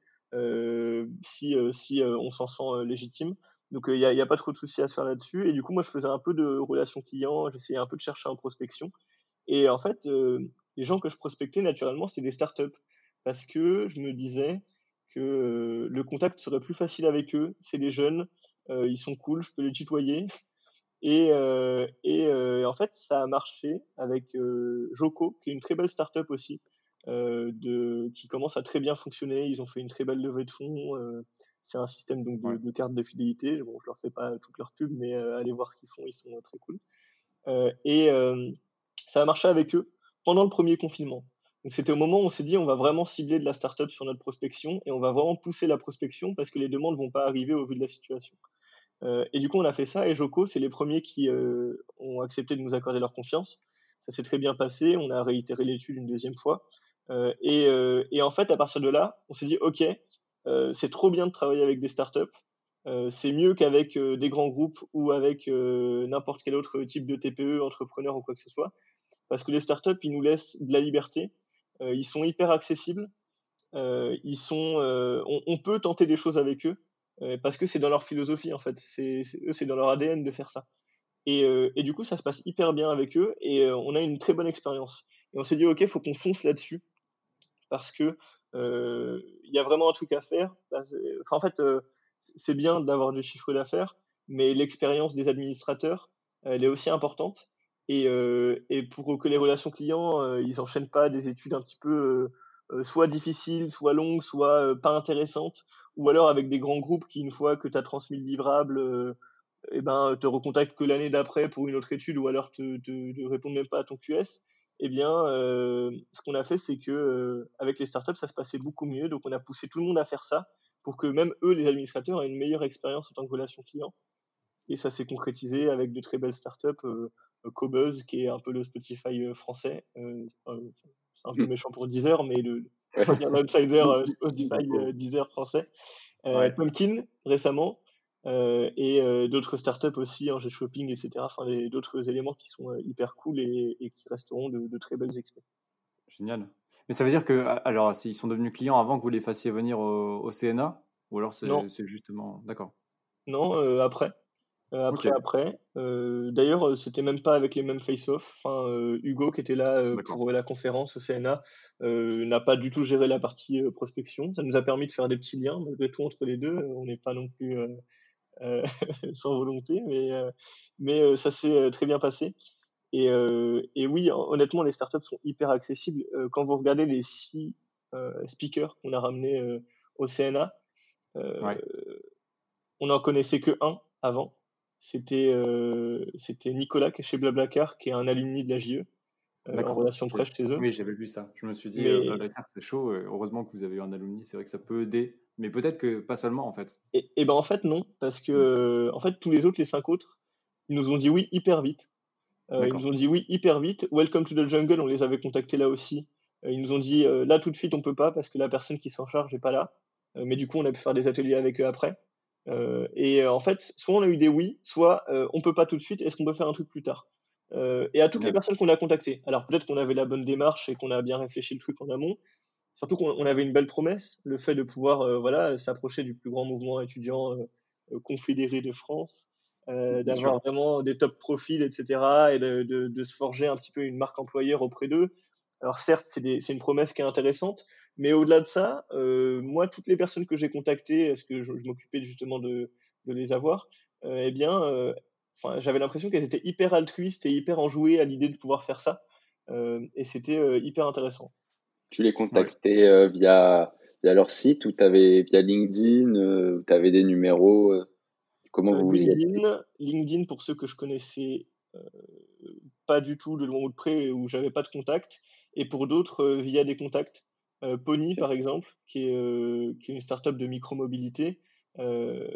si, si on s'en sent légitime. Donc il n'y a, a, pas trop de soucis à se faire là-dessus. Et du coup, moi, je faisais un peu de relation client, j'essayais un peu de chercher en prospection. Et en fait, les gens que je prospectais naturellement, c'est des startups. Parce que je me disais que le contact serait plus facile avec eux. C'est des jeunes, ils sont cool, je peux les tutoyer. Et, et en fait, ça a marché avec Joko, qui est une très belle startup aussi, de, qui commence à très bien fonctionner. Ils ont fait une très belle levée de fonds. c'est un système donc de, de cartes de fidélité. Bon, je leur fais pas toute leur pub, mais allez voir ce qu'ils font, ils sont très cool. et ça a marché avec eux pendant le premier confinement. Donc c'était au moment où on s'est dit on va vraiment cibler de la startup sur notre prospection et on va vraiment pousser la prospection parce que les demandes vont pas arriver au vu de la situation. Euh, et du coup on a fait ça et Joko c'est les premiers qui euh, ont accepté de nous accorder leur confiance. Ça s'est très bien passé, on a réitéré l'étude une deuxième fois. Euh, et, et, en fait à partir de là on s'est dit ok c'est trop bien de travailler avec des startups. c'est mieux qu'avec des grands groupes ou avec n'importe quel autre type de TPE, entrepreneur ou quoi que ce soit. Parce que les startups, ils nous laissent de la liberté, euh, ils sont hyper accessibles, euh, ils sont, euh, on, peut tenter des choses avec eux, parce que c'est dans leur philosophie en fait, c'est, dans leur ADN de faire ça. Et, et, du coup, ça se passe hyper bien avec eux et on a une très bonne expérience. Et on s'est dit, ok, faut qu'on fonce là-dessus parce que il y a vraiment un truc à faire. En fait, c'est bien d'avoir du chiffre d'affaires, mais l'expérience des administrateurs, elle est aussi importante. Et, euh, pour que les relations clients, euh, ils enchaînent pas des études un petit peu euh, soit difficiles, soit longues, soit pas intéressantes, ou alors avec des grands groupes qui, une fois que tu as transmis le livrable, eh ben, te recontactent que l'année d'après pour une autre étude, ou alors te, te, te répondent même pas à ton QS. eh bien, euh, ce qu'on a fait, c'est que euh, avec les startups, ça se passait beaucoup mieux. Donc, on a poussé tout le monde à faire ça pour que même eux, les administrateurs, aient une meilleure expérience en tant que relation client. Et ça s'est concrétisé avec de très belles startups, euh, Cobuzz, qui est un peu le Spotify euh, français. Euh, c'est un peu Hmm. méchant pour Deezer, mais le. l'outsider euh, Spotify euh, Deezer français. Euh, Ouais. Pumpkin, récemment. Et d'autres startups aussi, Angel Shopping, etc. Enfin, d'autres éléments qui sont hyper cool et, et qui resteront de, de très belles expériences. Génial. Mais ça veut dire que, alors, ils sont devenus clients avant que vous les fassiez venir au, au CNA Ou alors c'est justement. D'accord. Non, euh, après. Euh, après, Ok. après. Euh, D'ailleurs, euh, c'était même pas avec les mêmes face-off. Enfin, euh, Hugo, qui était là euh, pour la conférence au CNA, euh, n'a pas du tout géré la partie euh, prospection. Ça nous a permis de faire des petits liens, malgré tout, entre les deux. On n'est pas non plus euh, euh, sans volonté, mais, euh, mais euh, ça s'est euh, très bien passé. Et, euh, et oui, hon- honnêtement, les startups sont hyper accessibles. Euh, quand vous regardez les six euh, speakers qu'on a ramenés euh, au CNA, euh, Ouais. on n'en connaissait que un avant. C'était euh, c'était Nicolas qui est chez Blablacar, qui est un alumni de la JE, euh, en relation presse chez eux. Oui, j'avais vu ça. Je me suis dit, Mais- euh, Blablacar, c'est chaud. euh, Heureusement que vous avez eu un alumni. C'est vrai que ça peut aider. Mais peut-être que pas seulement, en fait. Et, et ben en fait non, parce que euh, en fait tous les autres, les cinq autres, ils nous ont dit oui hyper vite. Euh, ils nous ont dit oui hyper vite. Welcome to the jungle, on les avait contactés là aussi. Euh, ils nous ont dit euh, là tout de suite on peut pas parce que la personne qui s'en charge n'est pas là. Euh, mais du coup on a pu faire des ateliers avec eux après. Euh, et euh, en fait soit on a eu des oui, soit euh, on peut pas tout de suite. Est-ce qu'on peut faire un truc plus tard? Euh, Et à toutes les personnes qu'on a contactées. Alors peut-être qu'on avait la bonne démarche et qu'on a bien réfléchi le truc en amont. Surtout qu'on on avait une belle promesse, le fait de pouvoir voilà s'approcher du plus grand mouvement étudiant confédéré de France, d'avoir vraiment des top profils, etc. et de, de, de se forger un petit peu une marque employeur auprès d'eux. Alors certes, c'est une promesse qui est intéressante, mais au-delà de ça, euh, moi, toutes les personnes que j'ai contactées, parce que je, je m'occupais justement de, de les avoir, euh, eh bien, euh, j'avais l'impression qu'elles étaient hyper altruistes et hyper enjouées à l'idée de pouvoir faire ça, euh, et c'était euh, hyper intéressant. Tu les contactais euh, via, via leur site ou t'avais via LinkedIn, euh, ou t'avais des numéros euh, Comment Euh, vous vous y êtes LinkedIn, LinkedIn, pour ceux que je connaissais euh, pas du tout de loin ou de près, où j'avais pas de contact, et pour d'autres, euh, via des contacts. Euh, Pony, par exemple, qui est, euh, qui est une startup de micromobilité, euh,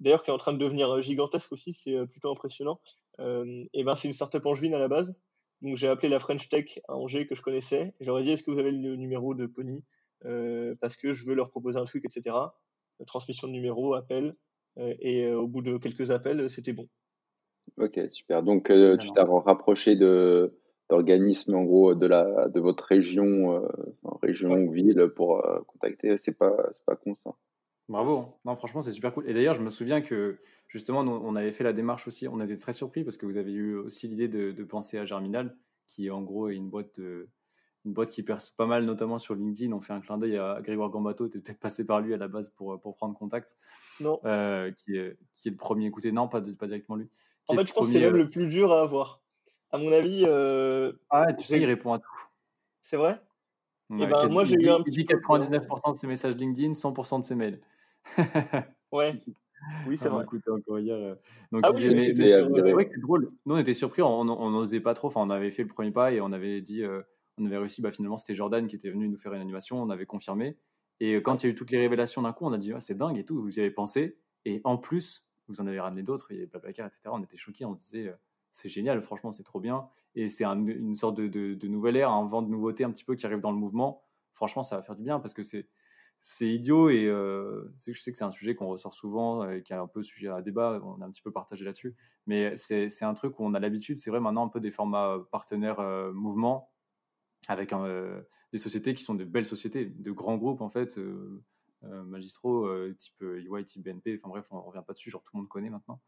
d'ailleurs qui est en train de devenir gigantesque aussi, c'est euh, plutôt impressionnant. Euh, et ben, c'est une startup angevine à la base. Donc j'ai appelé la French Tech à Angers que je connaissais. Et j'aurais dit est-ce que vous avez le numéro de Pony Euh, Parce que je veux leur proposer un truc, etc. Euh, Transmission de numéro, appel. Euh, et euh, au bout de quelques appels, c'était bon. Ok, super. Donc, euh, tu t'as rapproché de d'organismes en gros de la de votre région, euh, région Ouais. ou ville pour euh, contacter. C'est pas c'est pas con ça. Bravo. Non, franchement, c'est super cool. Et d'ailleurs, je me souviens que justement, nous, on avait fait la démarche aussi. On était très surpris parce que vous avez eu aussi l'idée de, de penser à Germinal, qui en gros est une boîte, de- une boîte qui perce pas mal, notamment sur LinkedIn. On fait un clin d'œil à Grégoire Gambato. Tu peut-être passé par lui à la base pour, pour prendre contact, Non. euh, qui, est, qui est le premier écouté. Non, pas, de- pas directement lui. Qui En fait, je pense que c'est même euh, le plus dur à avoir. À mon avis, euh, Ah, tu sais, il répond à tout. c'est vrai? Ouais, ben, moi, j'ai eu un il petit dit peu peur. 99% de ses messages LinkedIn, 100% de ses mails. Ouais. Oui, c'est On vrai. écoutait encore hier. euh. Donc, Ah oui, mais c'est euh, vrai que c'est drôle. Nous, on était surpris, on n'osait pas trop. Enfin, on avait fait le premier pas et on avait dit, euh, on avait réussi. Bah, finalement, c'était Jordan qui était venu nous faire une animation. On avait confirmé. Et euh, quand il y a eu toutes les révélations d'un coup, on a dit, Ah, c'est dingue et tout. Vous y avez pensé. Et en plus, vous en avez ramené d'autres. Il y avait Blablacar, etc. On était choqués. On se disait, euh, c'est génial. Franchement, c'est trop bien. Et c'est un- une sorte de, de, de nouvelle ère, un vent de nouveauté un petit peu qui arrive dans le mouvement. Franchement, ça va faire du bien parce que c'est idiot et euh, je sais que c'est un sujet qu'on ressort souvent et qui est un peu sujet à débat, on est un petit peu partagé là-dessus, mais c'est un truc où on a l'habitude, c'est vrai maintenant un peu des formats partenaires euh, mouvements avec euh, des sociétés qui sont de belles sociétés, de grands groupes en fait, euh, euh, magistraux euh, type euh, EY, type BNP, enfin bref, on ne revient pas dessus, genre tout le monde connaît maintenant.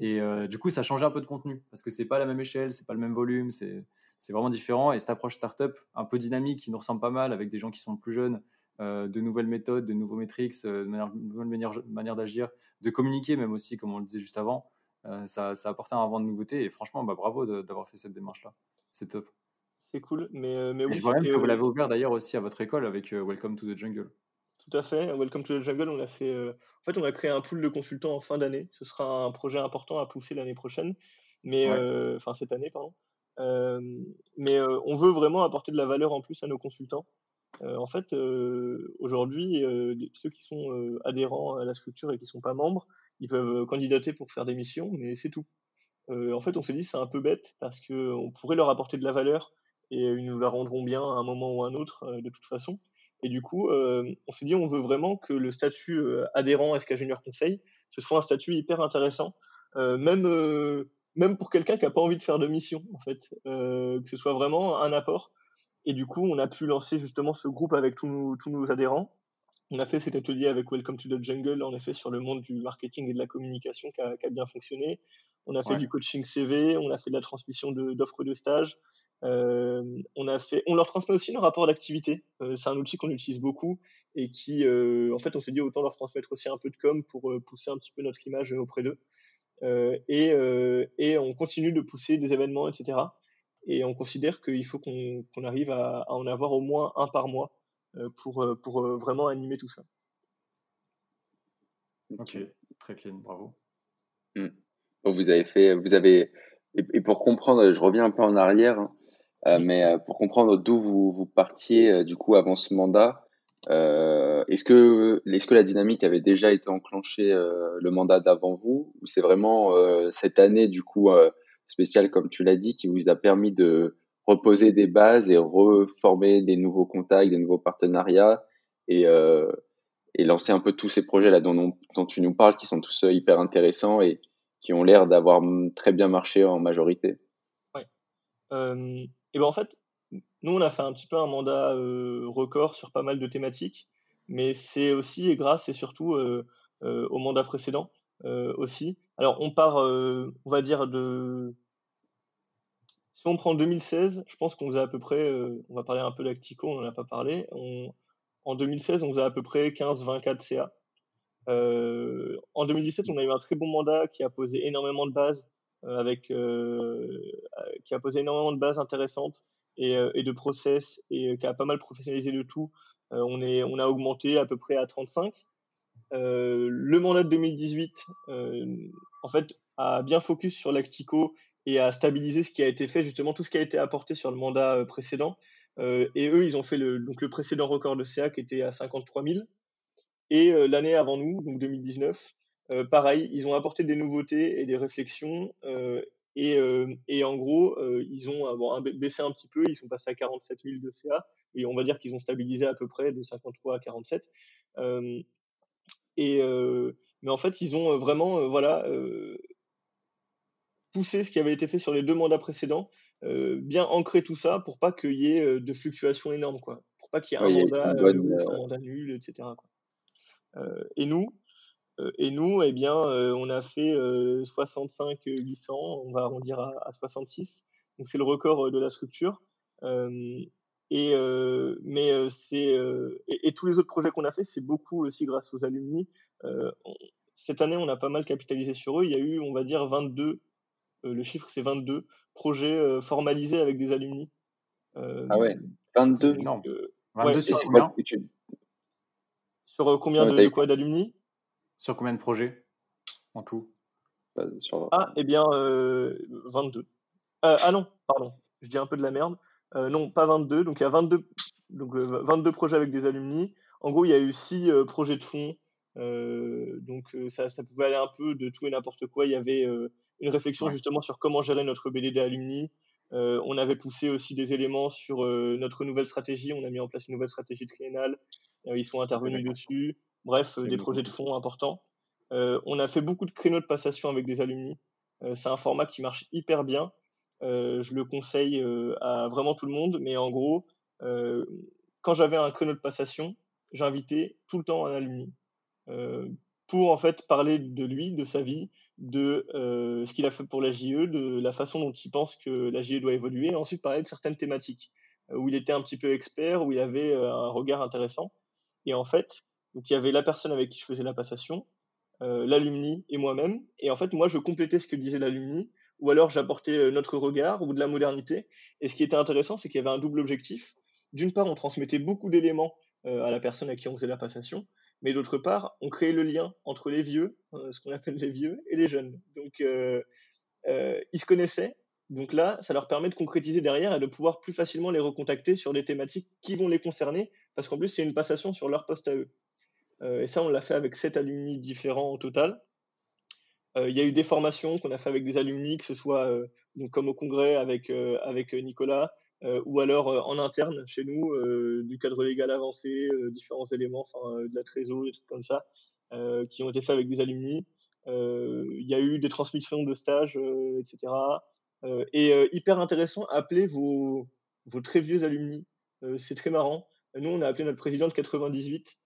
Et euh, du coup, ça change un peu de contenu parce que c'est pas la même échelle, c'est pas le même volume, c'est vraiment différent. Et cette approche startup, un peu dynamique, qui nous ressemble pas mal avec des gens qui sont plus jeunes, euh, de nouvelles méthodes, de nouveaux métriques, euh, de manière, de nouvelles manières, manières d'agir, de communiquer même aussi, comme on le disait juste avant. Euh, ça, ça a apporté un vent de nouveauté et franchement, bah, bravo d'avoir fait cette démarche-là. C'est top. C'est cool. Mais, mais Et oui, je vois même que vous l'avez ouvert d'ailleurs aussi à votre école avec Welcome to the Jungle. Tout à fait. Welcome to the Jungle, on a fait. euh, En fait, on a créé un pool de consultants en fin d'année. Ce sera un projet important à pousser l'année prochaine, mais Ouais. euh, enfin cette année, pardon. mais on veut vraiment apporter de la valeur en plus à nos consultants. en fait, aujourd'hui, ceux qui sont adhérents à la structure et qui ne sont pas membres, ils peuvent candidater pour faire des missions, mais c'est tout. en fait, on s'est dit c'est un peu bête parce qu'on pourrait leur apporter de la valeur et ils nous la rendront bien à un moment ou à un autre de toute façon. Et du coup, on s'est dit on veut vraiment que le statut adhérent SK Junior Conseil, ce soit un statut hyper intéressant, même même pour quelqu'un qui n'a pas envie de faire de mission, en fait, que ce soit vraiment un apport. Et du coup, on a pu lancer justement ce groupe avec tous nos, tous nos adhérents. On a fait cet atelier avec Welcome to the Jungle, en effet, sur le monde du marketing et de la communication qui a, qui a bien fonctionné. On a fait du coaching CV, on a fait de la transmission d'offres de, stage. Euh, on, a fait, on leur transmet aussi nos rapports d'activité. Euh, c'est un outil qu'on utilise beaucoup et qui, euh, en fait, on s'est dit autant leur transmettre aussi un peu de com pour pousser un petit peu notre image auprès d'eux. Et, et, on continue de pousser des événements, etc. Et on considère qu'il faut qu'on arrive à, en avoir au moins un par mois pour, pour vraiment animer tout ça. Ok, très clean, bravo. Hmm. vous avez fait, vous avez, et, pour comprendre, je reviens un peu en arrière, mais euh, pour comprendre d'où vous, vous partiez euh, du coup avant ce mandat, est-ce que, est que la dynamique avait déjà été enclenchée le mandat d'avant vous? Ou c'est vraiment cette année du coup spéciale comme tu l'as dit qui vous a permis de reposer des bases et reformer des nouveaux contacts, des nouveaux partenariats et, et lancer un peu tous ces projets là dont, dont, tu nous parles qui sont tous hyper intéressants et qui ont l'air d'avoir très bien marché en majorité? Ouais. Et ben en fait, nous, on a fait un petit peu un mandat euh, record sur pas mal de thématiques, mais c'est aussi et grâce et surtout euh, euh, au mandat précédent aussi. Alors, on part, on va dire, de. Si on prend 2016, je pense qu'on faisait à peu près, on va parler un peu d'Actico, on n'en a pas parlé. en 2016, on faisait à peu près 15-24 CA. en 2017, on a eu un très bon mandat qui a posé énormément de bases avec, euh, qui a posé énormément de bases intéressantes et, euh, de process et qui a pas mal professionnalisé le tout. on, est, on a augmenté à peu près à 35. le mandat de 2018, en fait, a bien focus sur l'Actico et a stabilisé ce qui a été fait, justement tout ce qui a été apporté sur le mandat précédent. et eux, ils ont fait le, donc le précédent record de CA qui était à 53 000. Et l'année avant nous, donc 2019, euh, pareil, ils ont apporté des nouveautés et des réflexions. Euh, et, euh, et, en gros, ils ont bon, baissé un petit peu, ils sont passés à 47 000 de CA, et on va dire qu'ils ont stabilisé à peu près de 53 à 47. et, mais en fait, ils ont vraiment voilà, poussé ce qui avait été fait sur les deux mandats précédents, bien ancrer tout ça pour pas qu'il y ait de fluctuations énormes, quoi. pour pas qu'il y ait un, mandat, un mandat nul, etc. Quoi. et nous, euh, et nous, eh bien, euh, on a fait 65 euh, 800, on va arrondir à, 66. Donc c'est le record de la structure. Et, mais c'est et, tous les autres projets qu'on a fait, c'est beaucoup aussi grâce aux alumni. cette année, on a pas mal capitalisé sur eux. Il y a eu, on va dire, 22. le chiffre, c'est 22 projets formalisés avec des alumni. ah ouais, 22. énorme. 22 sur combien Sur combien de, de quoi d'alumni? Sur combien de projets en tout? Ah, eh bien, 22. Euh, euh, ah non, pardon, je dis un peu de la merde. Euh, non, pas 22. Donc il y a 22, donc, 22 projets avec des alumni. En gros, il y a eu 6 projets de fonds. donc ça, ça, pouvait aller un peu de tout et n'importe quoi. Il y avait une réflexion justement sur comment gérer notre BDD alumni. on avait poussé aussi des éléments sur notre nouvelle stratégie. On a mis en place une nouvelle stratégie triennale. ils sont intervenus dessus. Bref, des projets de fonds importants. Euh, on a fait beaucoup de créneaux de passation avec des alumni. Euh, c'est un format qui marche hyper bien. Euh, je le conseille à vraiment tout le monde. Mais en gros, quand j'avais un créneau de passation, j'invitais tout le temps un alumni pour en fait parler de lui, de sa vie, de ce qu'il a fait pour la JE, de la façon dont il pense que la JE doit évoluer, et ensuite parler de certaines thématiques où il était un petit peu expert, où il avait un regard intéressant. Et en fait, donc il y avait la personne avec qui je faisais la passation, euh, l'alumni et moi-même. Et en fait, moi, je complétais ce que disait l'alumni, ou alors j'apportais euh, notre regard ou de la modernité. Et ce qui était intéressant, c'est qu'il y avait un double objectif. D'une part, on transmettait beaucoup d'éléments euh, à la personne à qui on faisait la passation, mais d'autre part, on créait le lien entre les vieux, ce qu'on appelle les vieux, et les jeunes. Donc, ils se connaissaient, Donc là, ça leur permet de concrétiser derrière et de pouvoir plus facilement les recontacter sur des thématiques qui vont les concerner, parce qu'en plus, c'est une passation sur leur poste à eux. Et ça, on l'a fait avec sept alumni différents au total. Il y a eu des formations qu'on a fait avec des alumni, que ce soit donc comme au congrès avec, avec Nicolas, ou alors en interne chez nous, du cadre légal avancé, différents éléments, de la trésor, des trucs comme ça, qui ont été faits avec des alumni. Il y a eu des transmissions de stages, etc. et hyper intéressant, appelez vos, vos très vieux alumni. c'est très marrant. Nous, on a appelé notre président de 98,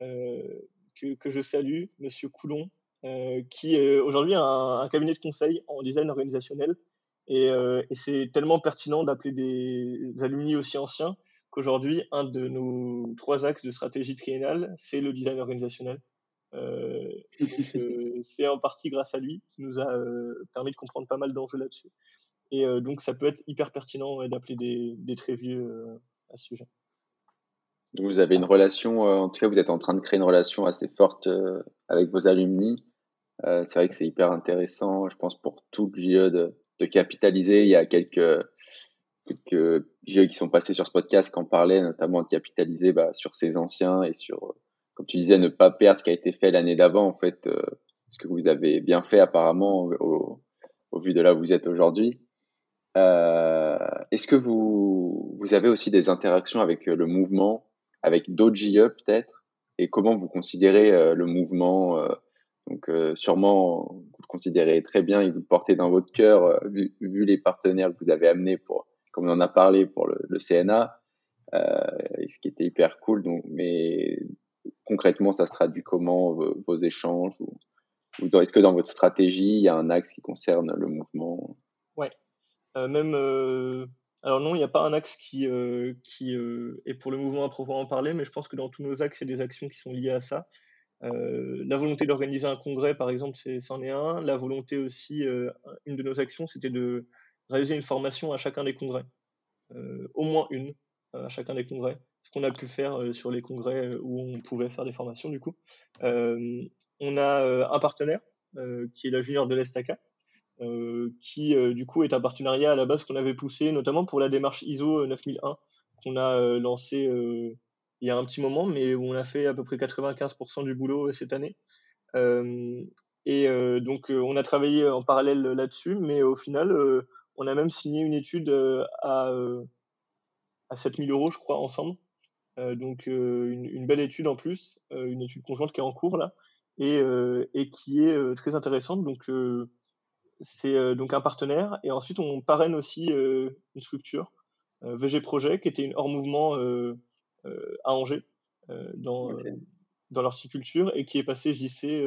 que, que, je salue, Monsieur Coulon, qui est aujourd'hui un, un, cabinet de conseil en design organisationnel. Et, et c'est tellement pertinent d'appeler des alumni aussi anciens qu'aujourd'hui, un de nos trois axes de stratégie triennale, c'est le design organisationnel. Euh, euh, c'est en partie grâce à lui qui nous a euh, permis de comprendre pas mal d'enjeux là-dessus. Et donc, ça peut être hyper pertinent d'appeler des, des, très vieux à ce sujet. Vous avez une relation, en tout cas, vous êtes en train de créer une relation assez forte avec vos alumni. c'est vrai que c'est hyper intéressant, je pense, pour tout le GIE de, de capitaliser. Il y a quelques, quelques GIE qui sont passés sur ce podcast qui en parlaient, notamment de capitaliser bah, sur ses anciens et sur comme tu disais, ne pas perdre ce qui a été fait l'année d'avant, en fait, euh, ce que vous avez bien fait apparemment au, vu de là où vous êtes aujourd'hui. Euh, est-ce que vous, vous avez aussi des interactions avec euh, le mouvement, avec d'autres JE peut-être Et comment vous considérez le mouvement Donc sûrement, vous le considérez très bien et vous le portez dans votre cœur, vu, les partenaires que vous avez amenés pour, comme on en a parlé pour le, CNA, ce qui était hyper cool. Donc, mais concrètement, ça se traduit comment vos échanges Est-ce que dans votre stratégie, il y a un axe qui concerne le mouvement? Ouais. Euh, même. Euh, alors, non, il n'y a pas un axe qui, euh, qui est pour le mouvement à proprement parler, mais je pense que dans tous nos axes, il y a des actions qui sont liées à ça. la volonté d'organiser un congrès, par exemple, c'en est, un. La volonté aussi, une de nos actions, c'était de réaliser une formation à chacun des congrès. au moins une à chacun des congrès ce qu'on a pu faire euh, sur les congrès euh, où on pouvait faire des formations du coup. Euh, on a un partenaire qui est la junior de l'Estaca, qui du coup est un partenariat à la base qu'on avait poussé notamment pour la démarche ISO 9001 qu'on a lancé il y a un petit moment, mais où on a fait à peu près 95% du boulot cette année. et donc on a travaillé en parallèle là-dessus, mais au final on a même signé une étude à, à 7000 euros, je crois, ensemble, euh, donc euh, une, belle étude en plus, euh, une étude conjointe qui est en cours là, et, et qui est très intéressante. Donc c'est donc un partenaire, et ensuite on parraine aussi une structure, VG Projet, qui était une hors mouvement à Angers, dans, dans l'horticulture, et qui est passé JC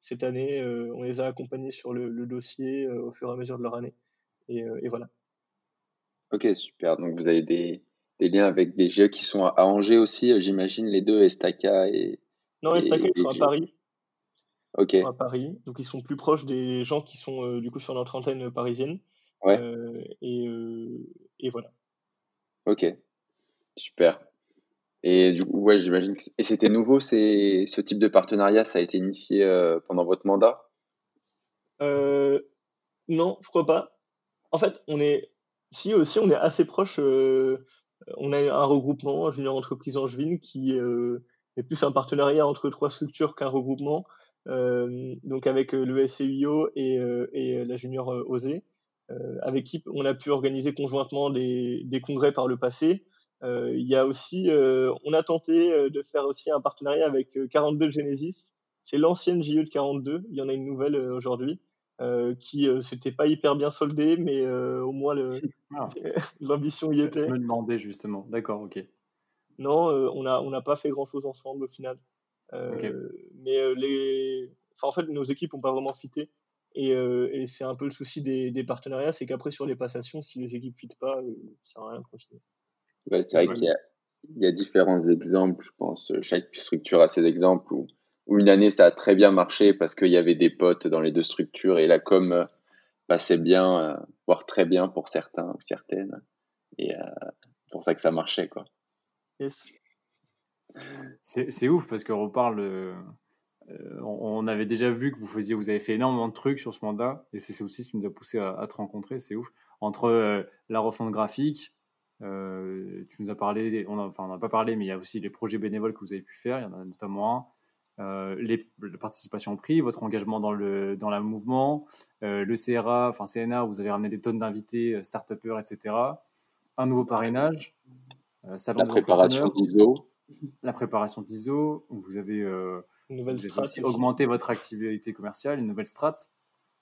cette année. on les a accompagnés sur le, dossier au fur et à mesure de leur année. Et, et, voilà. Ok, super. Donc vous avez des, des liens avec des jeux qui sont à Angers aussi, euh, j'imagine, les deux, Estaca et. Non, Estaca, ils sont à Paris. À Paris, donc ils sont plus proches des gens qui sont euh, du coup sur notre antenne parisienne. Ouais. Euh, et, et, voilà. Ok, super. Et du coup, ouais, j'imagine que et c'était nouveau, c'est ce type de partenariat, ça a été initié pendant votre mandat? Non, je crois pas. En fait, on est si aussi, on est assez proche on a un regroupement, Junior Entreprise Angevine, qui euh, est plus un partenariat entre trois structures qu'un regroupement, euh, donc avec euh, le SCIO et, et la Junior Osé, avec qui on a pu organiser conjointement des, des congrès par le passé. Il y a aussi, on a tenté de faire aussi un partenariat avec 42 Genesis. C'est l'ancienne JE de 42. Il y en a une nouvelle aujourd'hui. Euh, qui euh, s'était pas hyper bien soldé, mais euh, au moins ah. l'ambition y était. Je me demandais justement. D'accord, ok. Non, on n'a on a pas fait grand chose ensemble au final. Mais les, enfin, en fait, nos équipes n'ont pas vraiment fité. Et, et c'est un peu le souci des, des partenariats, c'est qu'après sur les passations, si les équipes ne fitent pas, ça sert à rien de continuer. c'est vrai qu'il y, y, a différents exemples, je pense. Chaque structure a ses exemples où où une année ça a très bien marché parce qu'il y avait des potes dans les deux structures et la com euh, passait bien, euh, voire très bien pour certains ou certaines. Et euh, c'est pour ça que ça marchait. quoi. Yes. C'est ouf parce qu'on reparle on avait déjà vu que vous faisiez, vous avez fait énormément de trucs sur ce mandat, et c'est aussi ce qui nous a poussé à, te rencontrer, c'est ouf. Entre la refonte graphique, tu nous as parlé, on enfin n'a pas parlé, mais il y a aussi les projets bénévoles que vous avez pu faire, il y en a notamment un. Euh, les, participations au prix, votre engagement dans le, dans le mouvement, euh, le CRA, enfin CNA, vous avez ramené des tonnes d'invités, euh, start-upers, etc. Un nouveau parrainage, la préparation d'ISO. La préparation d'ISO, vous avez, aussi augmenté votre activité commerciale, une nouvelle strat.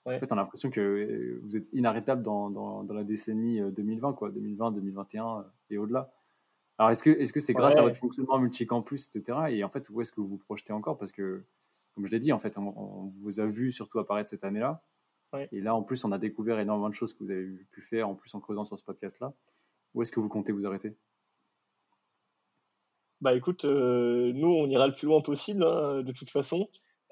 En fait, on a l'impression que vous êtes inarrêtable dans, dans, dans la décennie 2020, quoi, 2020, 2021 et au-delà. Alors, est-ce que est-ce que c'est grâce à votre fonctionnement multicampus, etc. Et en fait, où est-ce que vous vous projetez encore? Parce que, comme je l'ai dit, en fait, on, vous a vu surtout apparaître cette année-là. Et là, en plus, on a découvert énormément de choses que vous avez pu faire, en plus en creusant sur ce podcast-là. Où est-ce que vous comptez vous arrêter? Bah écoute, euh, nous, on ira le plus loin possible, hein, de toute façon.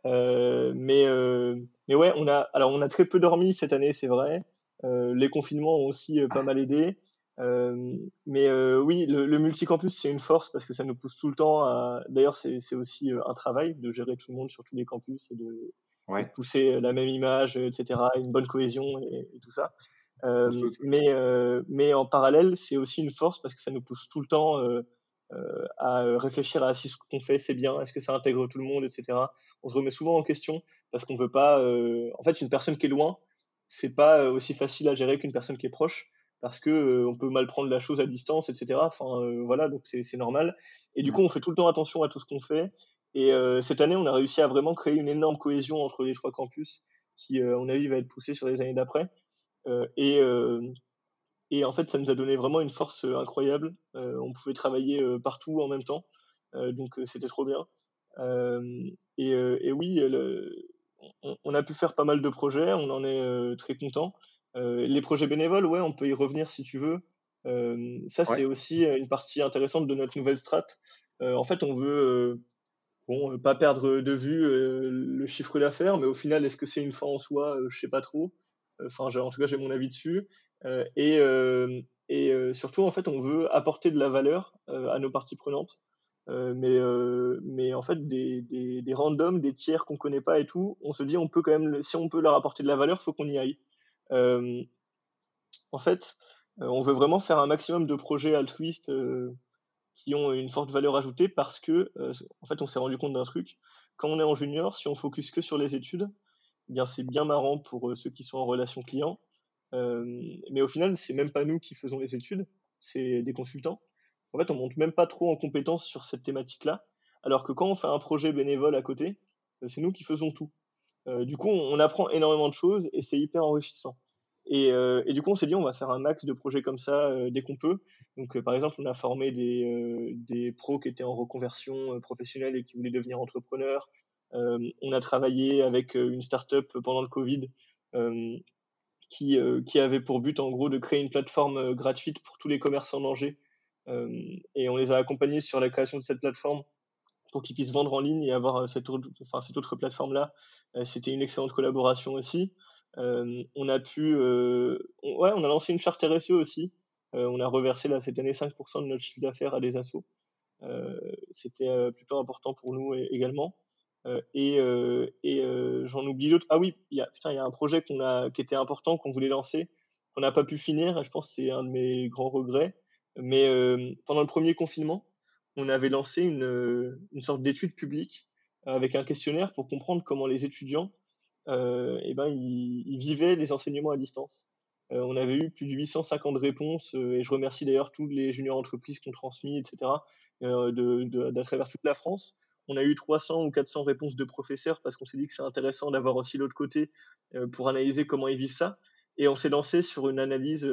Euh, mais, euh, mais ouais, on a, alors on a très peu dormi cette année, c'est vrai. les confinements ont aussi pas mal aidé. Euh, mais euh, oui, le, le multicampus, c'est une force parce que ça nous pousse tout le temps à. D'ailleurs, c'est aussi un travail de gérer tout le monde sur tous les campus et de, pousser la même image, etc., une bonne cohésion et, tout ça. Euh, mais, mais en parallèle, c'est aussi une force parce que ça nous pousse tout le temps à réfléchir à si ce qu'on fait c'est bien, est-ce que ça intègre tout le monde, etc. On se remet souvent en question parce qu'on veut pas. en fait, une personne qui est loin, c'est pas aussi facile à gérer qu'une personne qui est proche parce que euh, on peut mal prendre la chose à distance, etc. Enfin euh, voilà, donc c'est normal. Et du coup, on fait tout le temps attention à tout ce qu'on fait. Et euh, cette année, on a réussi à vraiment créer une énorme cohésion entre les trois campus, qui, à mon avis, va être poussée sur les années d'après. et et en fait, ça nous a donné vraiment une force incroyable. on pouvait travailler partout en même temps, donc c'était trop bien. Et, et, oui, on, on, a pu faire pas mal de projets, on en est très content. Euh, les projets bénévoles, ouais, on peut y revenir si tu veux. Euh, ça, c'est aussi une partie intéressante de notre nouvelle strat. Euh, en fait, on veut bon, pas perdre de vue le chiffre d'affaires, mais au final, est-ce que c'est une fin en soi? Je sais pas trop. Enfin, en tout cas, j'ai mon avis dessus. Et, et surtout, en fait, on veut apporter de la valeur à nos parties prenantes. mais, en fait, des, des, des randoms, des tiers qu'on connaît pas et tout, on se dit, on peut quand même, si on peut leur apporter de la valeur, faut qu'on y aille. Euh, en fait, euh, on veut vraiment faire un maximum de projets altruistes euh, qui ont une forte valeur ajoutée parce que, en fait, on s'est rendu compte d'un truc. Quand on est en junior, si on focus que sur les études, eh bien c'est bien marrant pour ceux qui sont en relation client, mais au final, c'est même pas nous qui faisons les études, c'est des consultants. En fait, on monte même pas trop en compétence sur cette thématique-là, alors que quand on fait un projet bénévole à côté, c'est nous qui faisons tout. Euh, du coup, on apprend énormément de choses et c'est hyper enrichissant. Et, euh, du coup, on s'est dit, on va faire un max de projets comme ça euh, dès qu'on peut. Donc, par exemple, on a formé des, des, pros qui étaient en reconversion professionnelle et qui voulaient devenir entrepreneurs. on a travaillé avec une startup pendant le Covid qui, qui, avait pour but, en gros, de créer une plateforme gratuite pour tous les commerçants en danger. et on les a accompagnés sur la création de cette plateforme pour qu'ils puissent vendre en ligne et avoir cette autre, enfin, cette autre plateforme-là euh, c'était une excellente collaboration aussi. Euh, on a pu, euh, ouais, on a lancé une charte RSE aussi. on a reversé là cette année 5% de notre chiffre d'affaires à des assos. C'était plutôt important pour nous également. Et, et j'en oublie d'autres. Ah oui, il y a, un projet qu'on a, qui était important, qu'on voulait lancer, qu'on n'a pas pu finir. je pense que c'est un de mes grands regrets. Mais pendant le premier confinement, on avait lancé une, une sorte d'étude publique avec un questionnaire pour comprendre comment les étudiants euh, eh ben, ils, vivaient les enseignements à distance. Euh, on avait eu plus de 850 réponses euh, et je remercie d'ailleurs tous les juniors entreprises qui ont transmis, etc., euh, de, de, travers toute la France. On a eu 300 ou 400 réponses de professeurs parce qu'on s'est dit que c'est intéressant d'avoir aussi l'autre côté euh, pour analyser comment ils vivent ça. Et on s'est lancé sur une analyse,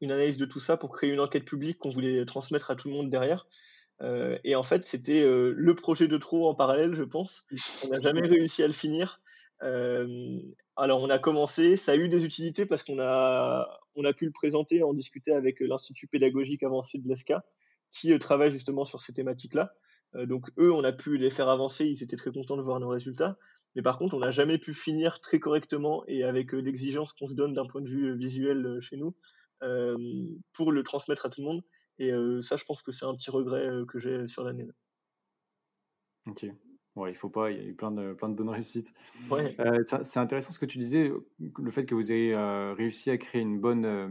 une analyse de tout ça pour créer une enquête publique qu'on voulait transmettre à tout le monde derrière. Euh, et en fait, c'était euh, le projet de trop en parallèle, je pense. On n'a jamais réussi à le finir. Euh, alors, on a commencé, ça a eu des utilités parce qu'on a, on a pu le présenter, en discuter avec l'Institut pédagogique avancé de l'ESCA, qui travaille justement sur ces thématiques-là. Donc, eux, on a pu les faire avancer, ils étaient très contents de voir nos résultats. Mais par contre, on n'a jamais pu finir très correctement et avec l'exigence qu'on se donne d'un point de vue visuel chez nous pour le transmettre à tout le monde. Et ça, je pense que c'est un petit regret que j'ai sur l'année. Ok. Ouais, il faut pas, il y a eu plein de, plein de bonnes réussites. Ouais. Euh, c'est intéressant ce que tu disais, le fait que vous ayez euh, réussi à créer une bonne, euh,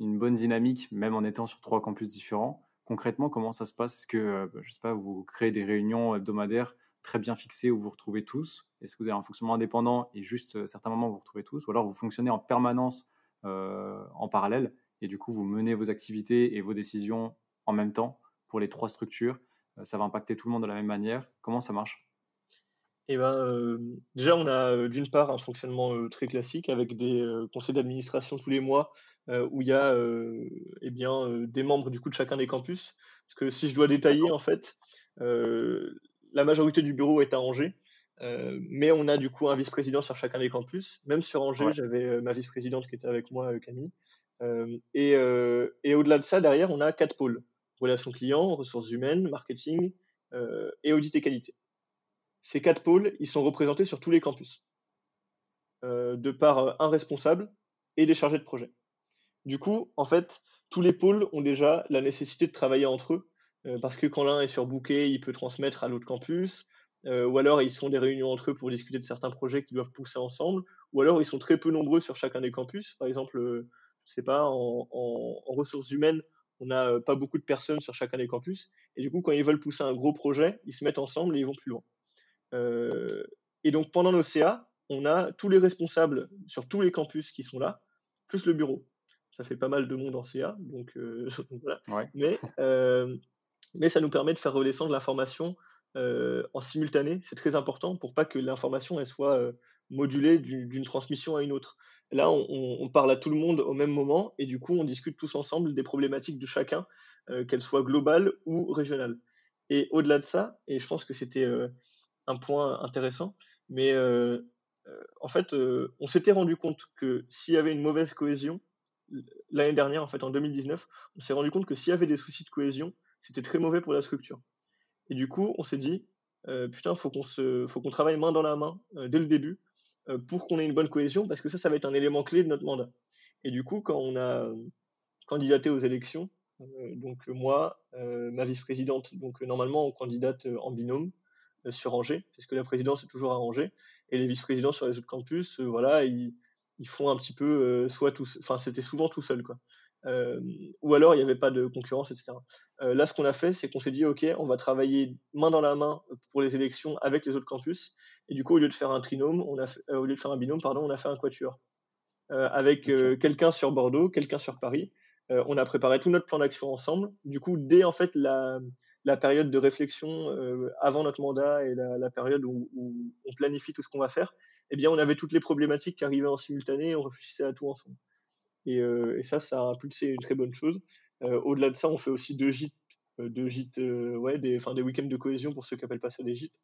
une bonne dynamique, même en étant sur trois campus différents. Concrètement, comment ça se passe? Est-ce que, euh, bah, je sais pas, vous créez des réunions hebdomadaires très bien fixées où vous vous retrouvez tous? Est-ce que vous avez un fonctionnement indépendant et juste à certains moments vous vous retrouvez tous? Ou alors vous fonctionnez en permanence euh, en parallèle et du coup vous menez vos activités et vos décisions en même temps pour les trois structures? Euh, Ça va impacter tout le monde de la même manière. Comment ça marche? Et ben, euh, déjà, on a euh, d'une part un fonctionnement euh, très classique avec des conseils d'administration tous les mois où il y a eh bien, des membres du coup de chacun des campus. Parce que si je dois détailler, en fait, la majorité du bureau est à Angers, mais on a du coup un vice-président sur chacun des campus. Même sur Angers, Ouais. j'avais ma vice-présidente qui était avec moi, Camille. Et et au-delà de ça, derrière, on a quatre pôles relations clients, ressources humaines, marketing et audit et qualité. Ces quatre pôles, ils sont représentés sur tous les campus, euh, de par euh, un responsable et des chargés de projet. Du coup, en fait, tous les pôles ont déjà la nécessité de travailler entre eux, euh, parce que quand l'un est surbooké, il peut transmettre à l'autre campus, ou alors ils font des réunions entre eux pour discuter de certains projets qu'ils doivent pousser ensemble, ou alors ils sont très peu nombreux sur chacun des campus. Par exemple, euh, je sais pas, en, ressources humaines, on n'a pas beaucoup de personnes sur chacun des campus, et du coup, quand ils veulent pousser un gros projet, ils se mettent ensemble et ils vont plus loin. Euh, et donc pendant nos CA, on a tous les responsables sur tous les campus qui sont là, plus le bureau. Ça fait pas mal de monde en CA, donc, euh, donc voilà. Ouais. Mais, euh, mais ça nous permet de faire redescendre l'information euh, en simultané. C'est très important pour pas que l'information elle soit euh, modulée du- d'une transmission à une autre. Là, on, parle à tout le monde au même moment et du coup, on discute tous ensemble des problématiques de chacun, euh, qu'elles soient globales ou régionales. Et au-delà de ça, et je pense que c'était un point intéressant, mais euh, euh, en fait, euh, on s'était rendu compte que s'il y avait une mauvaise cohésion, l'année dernière, en fait, en 2019, on s'est rendu compte que s'il y avait des soucis de cohésion, c'était très mauvais pour la structure. Et du coup, on s'est dit, putain, faut qu'on se, faut qu'on travaille main dans la main dès le début pour qu'on ait une bonne cohésion, parce que ça, ça va être un élément clé de notre mandat. Et du coup, quand on a candidaté aux élections, donc moi, ma vice-présidente, donc normalement on candidate en binôme sur Angers, parce que la présidence est toujours à Angers, et les vice-présidents sur les autres campus, euh, voilà, ils, ils font un petit peu euh, soit tous, enfin c'était souvent tout seul quoi. Euh, ou alors il n'y avait pas de concurrence, etc. Euh, là, ce qu'on a fait, c'est qu'on s'est dit, ok, on va travailler main dans la main pour les élections avec les autres campus, et du coup, au lieu de faire un trinôme, on a fait- euh, au lieu de faire un binôme, pardon, on a fait un quatuor euh, avec euh, quelqu'un sur Bordeaux, quelqu'un sur Paris. Euh, on a préparé tout notre plan d'action ensemble. Du coup, dès en fait la, la période de réflexion euh, avant notre mandat et la, période où, on planifie tout ce qu'on va faire, eh bien, on avait toutes les problématiques qui arrivaient en simultané et on réfléchissait à tout ensemble. Et, euh, ça, ça a impulsé une très bonne chose. Euh, Au-delà de ça, on fait aussi deux gîtes, deux gîtes, ouais, des, des week-ends de cohésion pour ceux qui appellent pas ça des gîtes,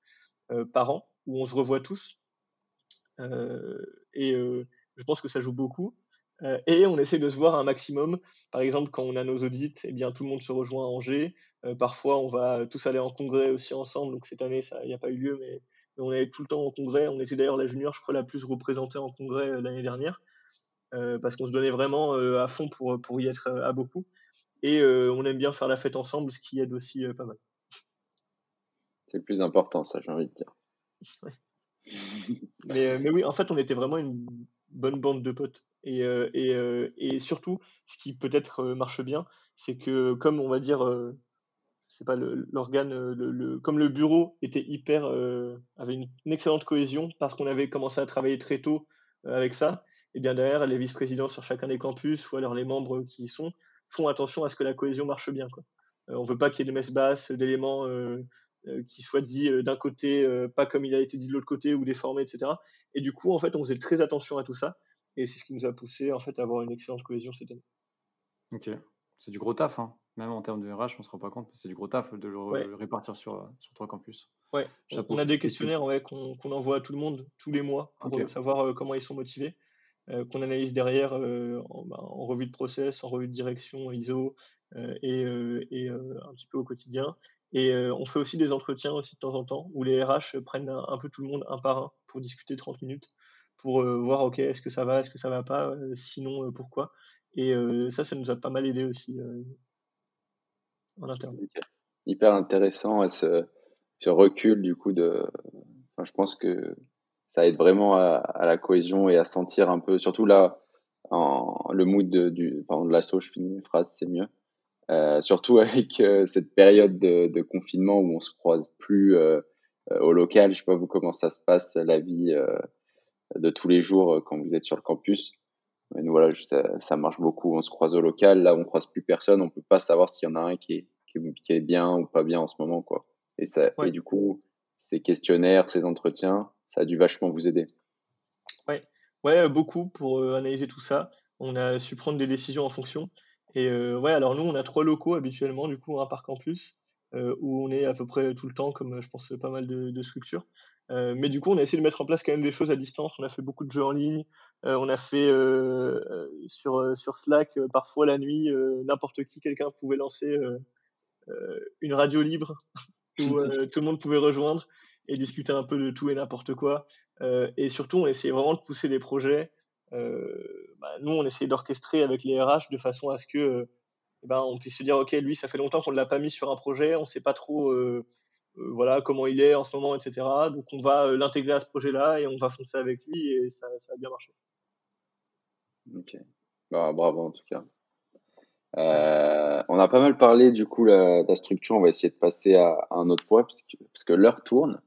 par an, où on se revoit tous. Et je pense que ça joue beaucoup. Euh, et on essaie de se voir un maximum. Par exemple, quand on a nos audits, eh bien, tout le monde se rejoint à Angers. Euh, parfois, on va tous aller en congrès aussi ensemble. Donc cette année, ça il n'y a pas eu lieu, mais, mais on est tout le temps en congrès. On était d'ailleurs la junior, je crois, la plus représentée en congrès euh, l'année dernière, parce qu'on se donnait vraiment à fond pour, pour y être à beaucoup. Et on aime bien faire la fête ensemble, ce qui aide aussi pas mal. C'est le plus important, ça, j'ai envie de dire. Mais, euh, mais oui, en fait, on était vraiment une bonne bande de potes. Et, euh, euh, et surtout, ce qui peut-être euh, marche bien, c'est que comme on va dire, c'est pas l'organe, le, comme le bureau était hyper, avait une, excellente cohésion parce qu'on avait commencé à travailler très tôt avec ça. Et bien derrière, les vice-présidents sur chacun des campus ou alors les membres qui y sont font attention à ce que la cohésion marche bien. On veut pas qu'il y ait de messes basses, d'éléments qui soient dits d'un côté, pas comme il a été dit de l'autre côté ou déformés, etc. Et du coup, en fait, on faisait très attention à tout ça. Et c'est ce qui nous a poussé en fait à avoir une excellente cohésion cette année. Ok. C'est du gros taf, hein. même en termes de RH, on se rend pas compte, mais c'est du gros taf de le, Ouais. le répartir sur, sur trois campus. Ouais, Chapeau. on a des questionnaires ouais, qu'on envoie à tout le monde tous les mois pour euh, savoir euh, comment ils sont motivés, euh, qu'on analyse derrière euh, en, bah, en revue de process, en revue de direction ISO euh, et, euh, et euh, un petit peu au quotidien. Et euh, on fait aussi des entretiens aussi de temps en temps où les RH prennent un, un peu tout le monde un par un pour discuter 30 minutes pour euh, voir ok est-ce que ça va, est-ce que ça va pas, euh, sinon euh, pourquoi. Et ça, ça nous a pas mal aidé aussi en interne. Hyper intéressant ce, ce recul du coup de. Je pense que ça aide vraiment à, à, la cohésion et à sentir un peu, surtout là, en, le mood de, du, pardon, de l'assaut, je finis mes phrases, c'est mieux. Surtout avec cette période de, confinement où on se croise plus au local. Je sais pas vous comment ça se passe la vie de tous les jours quand vous êtes sur le campus. Mais nous voilà, ça, ça, marche beaucoup. On se croise au local. Là, on croise plus personne. On peut pas savoir s'il y en a un qui est, qui est, bien ou pas bien en ce moment, quoi. Et ça, et du coup, ces questionnaires, ces entretiens, ça a dû vachement vous aider. Ouais, ouais, beaucoup pour analyser tout ça. On a su prendre des décisions en fonction. Et euh, ouais, alors nous, on a trois locaux habituellement, du coup, un par campus, euh, où on est à peu près tout le temps, comme je pense pas mal de, de structures. Euh, mais du coup, on a essayé de mettre en place quand même des choses à distance. On a fait beaucoup de jeux en ligne. Euh, on a fait euh, sur, sur Slack, parfois la nuit, n'importe qui, quelqu'un pouvait lancer une radio libre où tout le monde pouvait rejoindre et discuter un peu de tout et n'importe quoi. et surtout, on essayait vraiment de pousser des projets bah, nous, on essaie d'orchestrer avec les RH de façon à ce que eh ben, on puisse se dire, OK, lui, ça fait longtemps qu'on ne l'a pas mis sur un projet, on ne sait pas trop voilà comment il est en ce moment, etc. Donc, on va l'intégrer à ce projet-là et on va foncer avec lui et ça, ça a bien marché. Ok. Bah, bravo en tout cas. Euh, on a pas mal parlé du coup la, de la structure. On va essayer de passer à, un autre point parce que, parce que l'heure tourne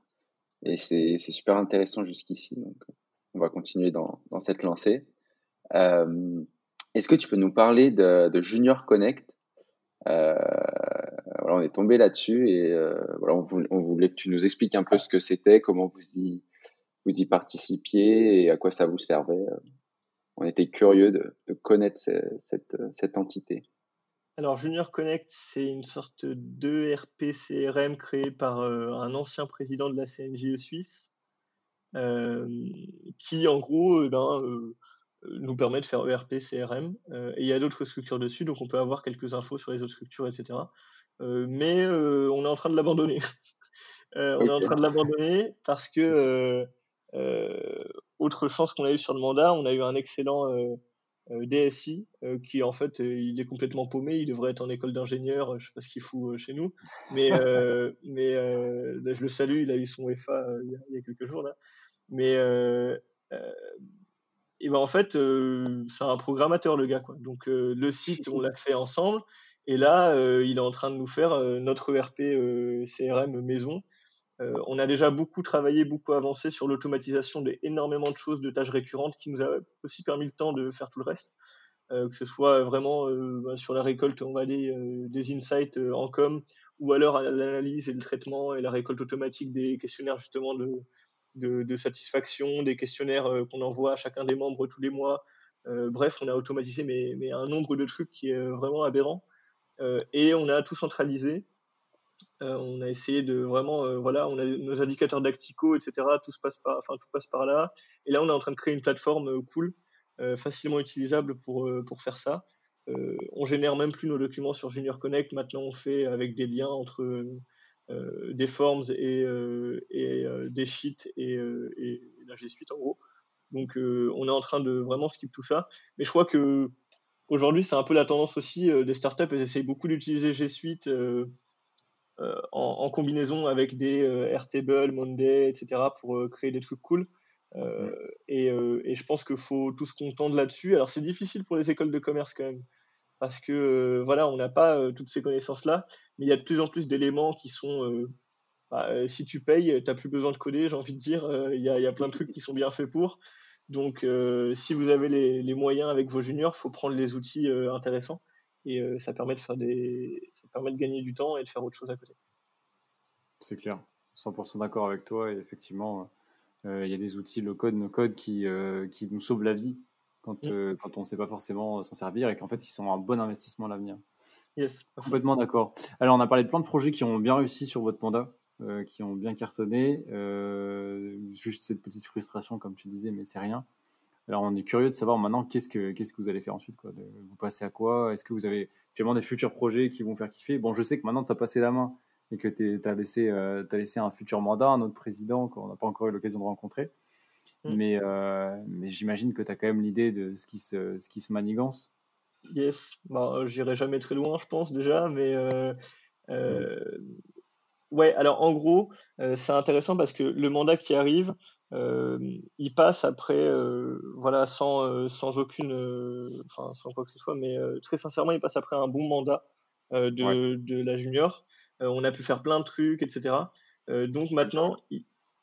et c'est super intéressant jusqu'ici. Donc on va continuer dans, dans cette lancée. Euh, Est-ce que tu peux nous parler de, de Junior Connect? Euh, on est tombé là-dessus et euh, on voulait, que tu nous expliques un peu ce que c'était, comment vous y, participiez et à quoi ça vous servait. On était curieux de, connaître cette, entité. Alors Junior Connect, c'est une sorte de RP CRM créé par euh, un ancien président de la CNJE suisse euh, qui en gros eh ben, euh, nous permet de faire ERP, CRM. Euh, et il y a d'autres structures dessus, donc on peut avoir quelques infos sur les autres structures, etc. mais on est en train de l'abandonner. on est en train de l'abandonner parce que autre chance qu'on a eu sur le mandat, on a eu un excellent DSI qui en fait il est complètement paumé, il devrait être en école d'ingénieur, je sais pas ce qu'il fout chez nous, mais mais je le salue, il a eu son FA il y, a, quelques jours là, mais euh, euh, et ben en fait, euh, c'est un programmateur le gars quoi. Donc le site, on l'a fait ensemble. Et là, il est en train de nous faire notre ERP CRM maison. on a déjà beaucoup travaillé, beaucoup avancé sur l'automatisation d'énormément de choses, de tâches récurrentes, qui nous a aussi permis le temps de faire tout le reste. que ce soit vraiment bah, sur la récolte, on va aller des insights en com, ou alors l'analyse et le traitement et la récolte automatique des questionnaires justement de, de, satisfaction, des questionnaires euh, qu'on envoie à chacun des membres tous les mois. Euh, bref, on a automatisé mais, un nombre de trucs qui est euh, vraiment aberrant. et on a tout centralisé. on a essayé de vraiment, voilà, on a nos indicateurs d'actico, etc. Tout se passe par, enfin tout passe par là. Et là, on est en train de créer une plateforme cool, facilement utilisable pour pour faire ça. on génère même plus nos documents sur Junior Connect. Maintenant, on fait avec des liens entre des forms et, euh, et euh, des sheets et, et, la G Suite en gros. Donc on est en train de vraiment skip tout ça. Mais je crois que aujourd'hui c'est un peu la tendance aussi des startups. Elles essayent beaucoup d'utiliser G Suite en, en, combinaison avec des Airtable, Monday, etc. pour créer des trucs cool. Euh, et, euh, et, je pense qu'il faut tous qu'on tende là-dessus. Alors c'est difficile pour les écoles de commerce quand même, parce que euh, voilà, on n'a pas toutes ces connaissances-là mais il y a de plus en plus d'éléments qui sont euh, bah, euh, si tu payes, tu n'as plus besoin de coder, j'ai envie de dire. Euh, il y, a, plein de trucs qui sont bien faits pour. Donc, si vous avez les, moyens avec vos juniors, il faut prendre les outils intéressants. Et ça, permet de faire des... ça permet de gagner du temps et de faire autre chose à côté. C'est clair. 100% d'accord avec toi. Et effectivement, il y a des outils, le code, no code, qui, qui nous sauvent la vie quand, mm. quand on ne sait pas forcément s'en servir et qu'en fait, ils sont un bon investissement à l'avenir. Yes. Complètement d'accord. Alors, on a parlé de plein de projets qui ont bien réussi sur votre mandat, euh, qui ont bien cartonné. Euh, juste cette petite frustration, comme tu disais, mais c'est rien. Alors, on est curieux de savoir maintenant qu'est-ce que, qu'est-ce que vous allez faire ensuite. Quoi. vous passez à quoi? Est-ce que vous avez actuellement des futurs projets qui vont faire kiffer? Bon, je sais que maintenant, tu as passé la main et que tu as laissé, euh, as laissé un futur mandat, un autre président qu'on n'a pas encore eu l'occasion de rencontrer. Mm. Mais, euh, mais j'imagine que tu as quand même l'idée de ce qui se, ce qui se manigance. Yes, bah, j'irai jamais très loin, je pense déjà, mais euh, euh, Ouais, alors en gros, c'est intéressant parce que le mandat qui arrive, il passe après, voilà, sans, sans aucune, enfin, sans quoi que ce soit, mais très sincèrement, il passe après un bon mandat de, de, la junior. on a pu faire plein de trucs, etc. donc maintenant,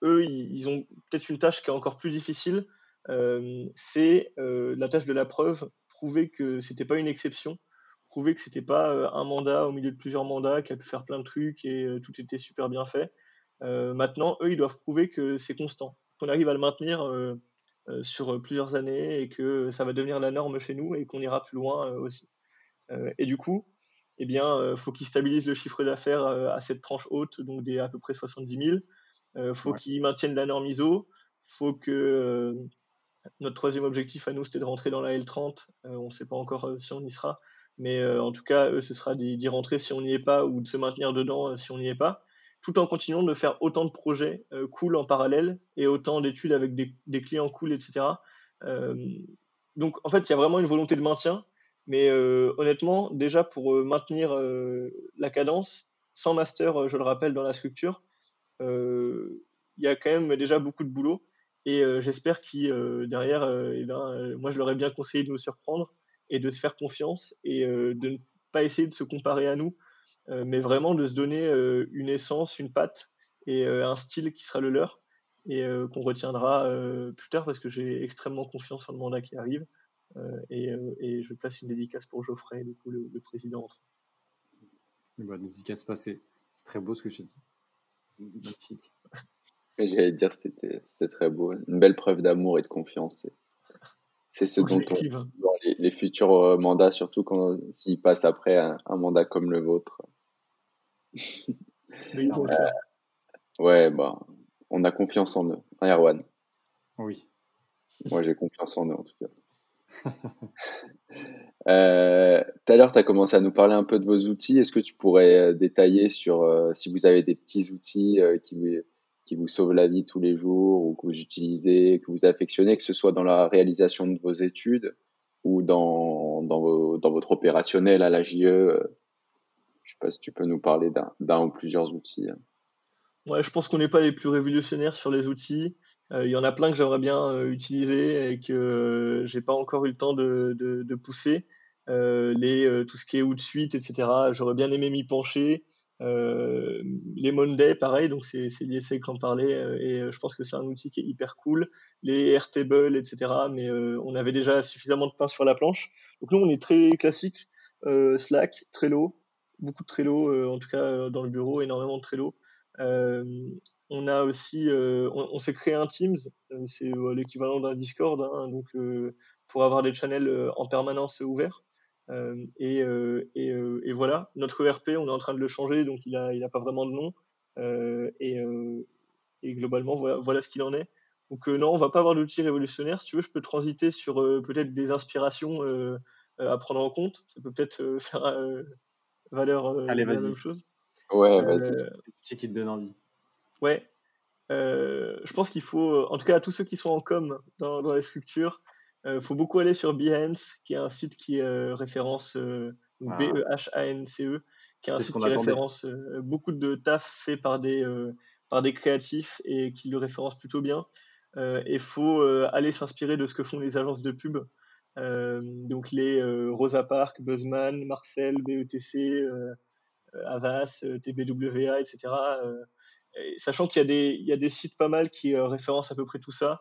eux, ils, ont peut-être une tâche qui est encore plus difficile. c'est la tâche de la preuve, prouver que c'était pas une exception, prouver que c'était pas un mandat au milieu de plusieurs mandats qui a pu faire plein de trucs et tout était super bien fait. maintenant, eux, ils doivent prouver que c'est constant qu'on arrive à le maintenir euh, euh, sur plusieurs années et que ça va devenir la norme chez nous et qu'on ira plus loin euh, aussi. et du coup, eh bien, faut qu'il stabilise le chiffre d'affaires à cette tranche haute, donc des à peu près 70 000. Euh, faut qu'il maintienne la norme ISO. Faut que notre troisième objectif à nous, c'était de rentrer dans la L30. on ne sait pas encore si on y sera, mais en tout cas, eux, ce sera d'y rentrer si on n'y est pas ou de se maintenir dedans si on n'y est pas tout en continuant de faire autant de projets euh, cool en parallèle et autant d'études avec des, clients cool, etc. Euh, donc en fait, il y a vraiment une volonté de maintien, mais euh, honnêtement, déjà pour maintenir la cadence, sans master, je le rappelle, dans la structure, il y a quand même déjà beaucoup de boulot. Et j'espère qu'il derrière, eh ben, moi je leur ai bien conseillé de nous surprendre et de se faire confiance et de ne pas essayer de se comparer à nous, euh, mais vraiment de se donner euh, une essence, une patte et euh, un style qui sera le leur et qu'on retiendra plus tard parce que j'ai extrêmement confiance en le mandat qui arrive. Et, je place une dédicace pour Geoffrey, du coup, le, président. Une dédicace passée. C'est très beau ce que tu dis. Magnifique. J'allais dire c'était c'était très beau. Une belle preuve d'amour et de confiance. C'est ce dont on. Les, les, futurs mandats, surtout quand s'ils passent après un, mandat comme le vôtre, euh, ouais, bah, on a confiance en eux. Hein, Erwan? Oui. Moi, j'ai confiance en eux, en tout cas. Euh, à l'heure, tu as commencé à nous parler un peu de vos outils. Est-ce que tu pourrais euh, détailler sur si vous avez des petits outils qui, vous, qui vous sauvent la vie tous les jours ou que vous utilisez, que vous affectionnez, que ce soit dans la réalisation de vos études ou dans, dans, votre opérationnel à la JE je sais pas si tu peux nous parler d'un ou plusieurs outils. Ouais, je pense qu'on n'est pas les plus révolutionnaires sur les outils. Euh, il y en a plein que j'aimerais bien euh, utiliser et que euh, j'ai pas encore eu le temps de, pousser. les, tout ce qui est Outsuite, etc. J'aurais bien aimé m'y pencher. les Monday, pareil, donc c'est l'ISC qui en parlait et je pense que c'est un outil qui est hyper cool. Les Airtable, etc. Mais on avait déjà suffisamment de pain sur la planche. Donc nous, on est très classique. Slack, Trello, beaucoup de Trello, en tout cas dans le bureau, énormément de Trello. Euh, on a aussi, on, s'est créé un Teams, c'est l'équivalent d'un Discord, hein, donc pour avoir des channels en permanence ouverts. Et, et, et, voilà, notre ERP, on est en train de le changer, donc il n'a il a pas vraiment de nom. et, et, globalement, voilà, voilà ce qu'il en est. Donc non, on va pas avoir d'outils révolutionnaires. Si tu veux, je peux transiter sur peut-être des inspirations à prendre en compte. Ça peut peut-être faire valeur euh, Allez, la même chose. Ouais, euh, vas-y. Petit qui te donne envie. Ouais. Euh, je pense qu'il faut, en tout cas à tous ceux qui sont en com dans, dans les structures, il faut beaucoup aller sur Behance, qui est un site qui référence ah. B-E-H-A-N-C-E, e, qui est un site qui référence beaucoup de taf fait par des, par des créatifs et qui le référence plutôt bien. Il faut aller s'inspirer de ce que font les agences de pub. Euh, donc les euh, Rosa Parks, Buzzman, Marcel, BETC, euh, Avas, TBWA, etc. sachant qu'il y, a des, sites pas mal qui référencent à peu près tout ça.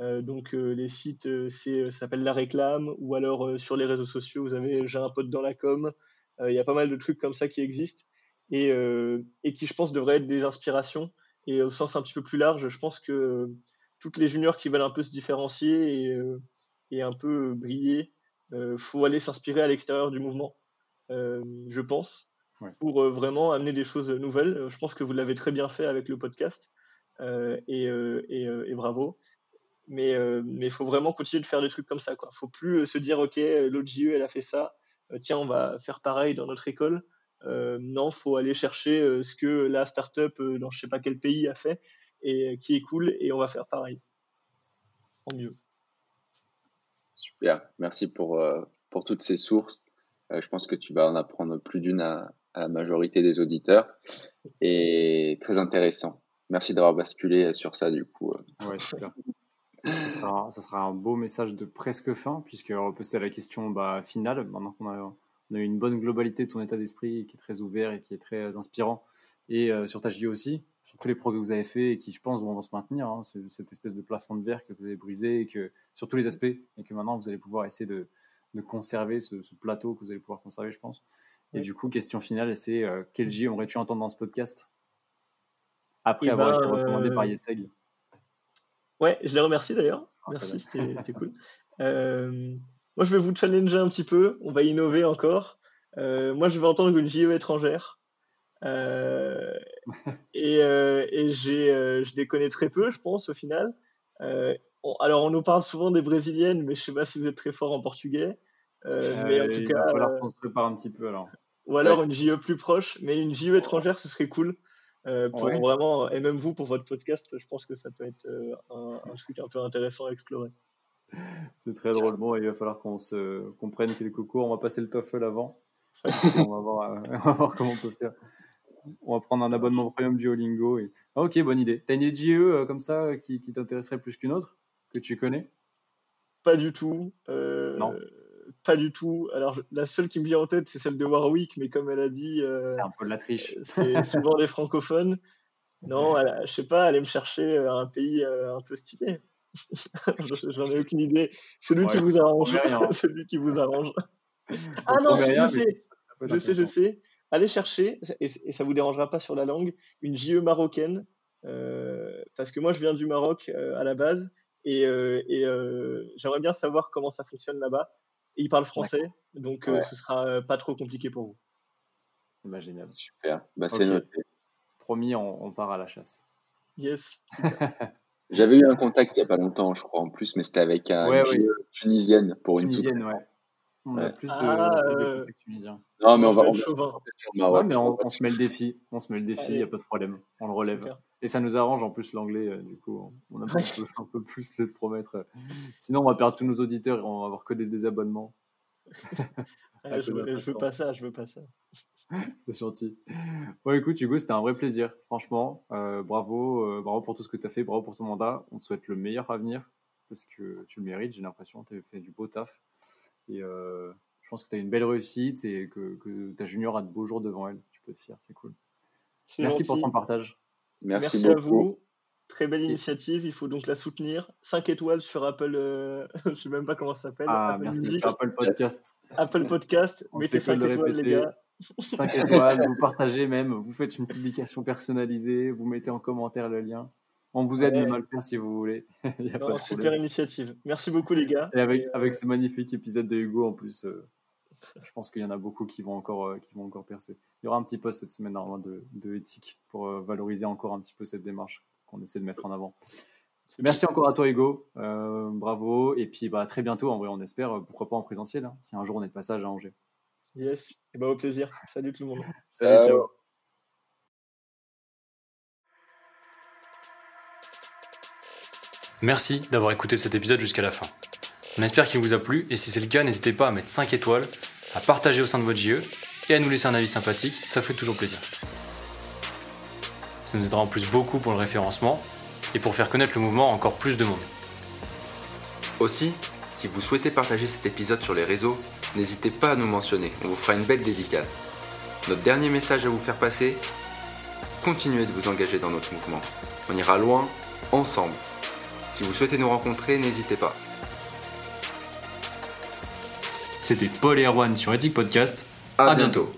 donc les sites, ça s'appelle La Réclame, ou alors sur les réseaux sociaux, vous avez J'ai un pote dans la com. Il y a pas mal de trucs comme ça qui existent et, qui, je pense, devraient être des inspirations. Et au sens un petit peu plus large, je pense que toutes les juniors qui veulent un peu se différencier et, un peu briller, euh, faut aller s'inspirer à l'extérieur du mouvement, euh, je pense, pour euh, vraiment amener des choses nouvelles. Je pense que vous l'avez très bien fait avec le podcast et, et, bravo. Mais il faut vraiment continuer de faire des trucs comme ça. Il ne faut plus se dire, OK, l'autre JE, elle a fait ça, tiens, on va faire pareil dans notre école. non, faut aller chercher ce que la startup dans je sais pas quel pays a fait et qui est cool et on va faire pareil. En mieux. Super, merci pour, euh, pour toutes ces sources. Euh, je pense que tu vas en apprendre plus d'une à, la majorité des auditeurs. et très intéressant. Merci d'avoir basculé sur ça du coup. Ouais, super. Ça sera, ça sera, un beau message de presque fin, puisque on peut à la question bah, finale. Maintenant qu'on a, on une bonne globalité de ton état d'esprit, qui est très ouvert et qui est très inspirant, et euh, sur ta JO aussi, sur tous les progrès que vous avez faits et qui, je pense, vont se maintenir. Hein, cette espèce de plafond de verre que vous avez brisé, et que, sur tous les aspects, et que maintenant vous allez pouvoir essayer de conserver ce, plateau que vous allez pouvoir conserver, je pense. Et du coup, question finale, c'est euh, quel J aimerais-tu entendre dans ce podcast? Après eh avoir été ben, recommandé par euh, Yeseg Ouais, je les remercie d'ailleurs. Ah, Merci, c'était cool. moi, je vais vous challenger un petit peu. On va innover encore. moi, je vais entendre une JE étrangère. Euh, et, euh, et j'ai, euh, je les connais très peu, je pense, au final. alors, on nous parle souvent des brésiliennes, mais je sais pas si vous êtes très fort en portugais. mais en tout il cas, va falloir qu'on se prépare un petit peu alors. Ou alors une JE plus proche, mais une JE étrangère, ce serait cool. pour vraiment, et même vous pour votre podcast, je pense que ça peut être un, un, truc un peu intéressant à explorer. C'est très drôle. Bon, il va falloir qu'on se comprenne quelques cours. On va passer le TOEFL avant. on, va voir, on va voir comment on peut faire on va prendre un abonnement premium Duolingo. Et... Ah, ok, bonne idée. T'as une idée JE euh, comme ça euh, qui, t'intéresserait plus qu'une autre que tu connais? Pas du tout. Euh, non. Pas du tout. Alors, la seule qui me vient en tête, c'est celle de Warwick, mais comme elle a dit. c'est un peu de la triche. c'est souvent les francophones. Non, elle, je sais pas, aller me chercher un pays un peu stylé. J'en ai aucune idée. Celui qui vous arrange. Celui qui vous arrange. ah non, je sais. Je sais, je sais allez chercher, et, ça vous dérangera pas sur la langue, une JE marocaine, euh, parce que moi je viens du Maroc euh, à la base, et, euh, j'aimerais bien savoir comment ça fonctionne là-bas. Et ils parlent français, donc ce sera pas trop compliqué pour vous. Imaginable. Super, bah, c'est noté. Promis, on, part à la chasse. Yes. J'avais eu un contact il n'y a pas longtemps, je crois, en plus, mais c'était avec une tunisienne pour une Tunisienne, ouais. On a plus de, ah, euh, tunisiens. Non, mais on va. On, mais on, se met le défi. On se met le défi, il n'y a pas de problème. On le relève. Et ça nous arrange en plus l'anglais, euh, du coup, on a un peu, plus de promettre. Sinon, on va perdre tous nos auditeurs et on va avoir que des désabonnements. je, veux, veux pas ça, je veux pas ça. C'est gentil. Bon, écoute, Hugo, c'était un vrai plaisir. Franchement, euh, bravo, bravo pour tout ce que tu as fait, bravo pour ton mandat. On te souhaite le meilleur avenir parce que tu le mérites, j'ai l'impression. Tu as fait du beau taf. Et euh, je pense que tu as une belle réussite et que, que, ta junior a de beaux jours devant elle. Tu peux te fier, c'est cool. Merci pour ton partage. Merci, à vous. Très belle initiative, il faut donc la soutenir. 5 étoiles sur Apple, euh, je ne sais même pas comment ça s'appelle. Ah, merci, sur Apple Podcast. Apple Podcast, mettez 5 étoiles, les gars. 5 étoiles, vous partagez même, vous faites une publication personnalisée, vous mettez en commentaire le lien. On vous aide même à le faire si vous voulez. y a pas de super initiative. Merci beaucoup les gars. Et avec, avec ce magnifique épisode de Hugo en plus, euh, je pense qu'il y en a beaucoup qui vont encore, euh, qui vont encore percer. Il y aura un petit post cette semaine normalement de, de éthique pour euh, valoriser encore un petit peu cette démarche qu'on essaie de mettre en avant. Merci encore à toi Hugo, bravo. Et puis bah, très bientôt en vrai on espère, pourquoi pas en présentiel, hein, si un jour on est de passage à Angers. Yes, et bah, au plaisir. Salut tout le monde. Salut, ciao. Merci d'avoir écouté cet épisode jusqu'à la fin. On espère qu'il vous a plu et si c'est le cas, n'hésitez pas à mettre 5 étoiles, à partager au sein de votre JE et à nous laisser un avis sympathique, ça fait toujours plaisir. Ça nous aidera en plus beaucoup pour le référencement et pour faire connaître le mouvement à encore plus de monde. Aussi, si vous souhaitez partager cet épisode sur les réseaux, n'hésitez pas à nous mentionner, on vous fera une belle dédicace. Notre dernier message à vous faire passer, continuez de vous engager dans notre mouvement. On ira loin, ensemble. Si vous souhaitez nous rencontrer, n'hésitez pas. C'était Paul et Erwan sur Ethic Podcast. À, bientôt.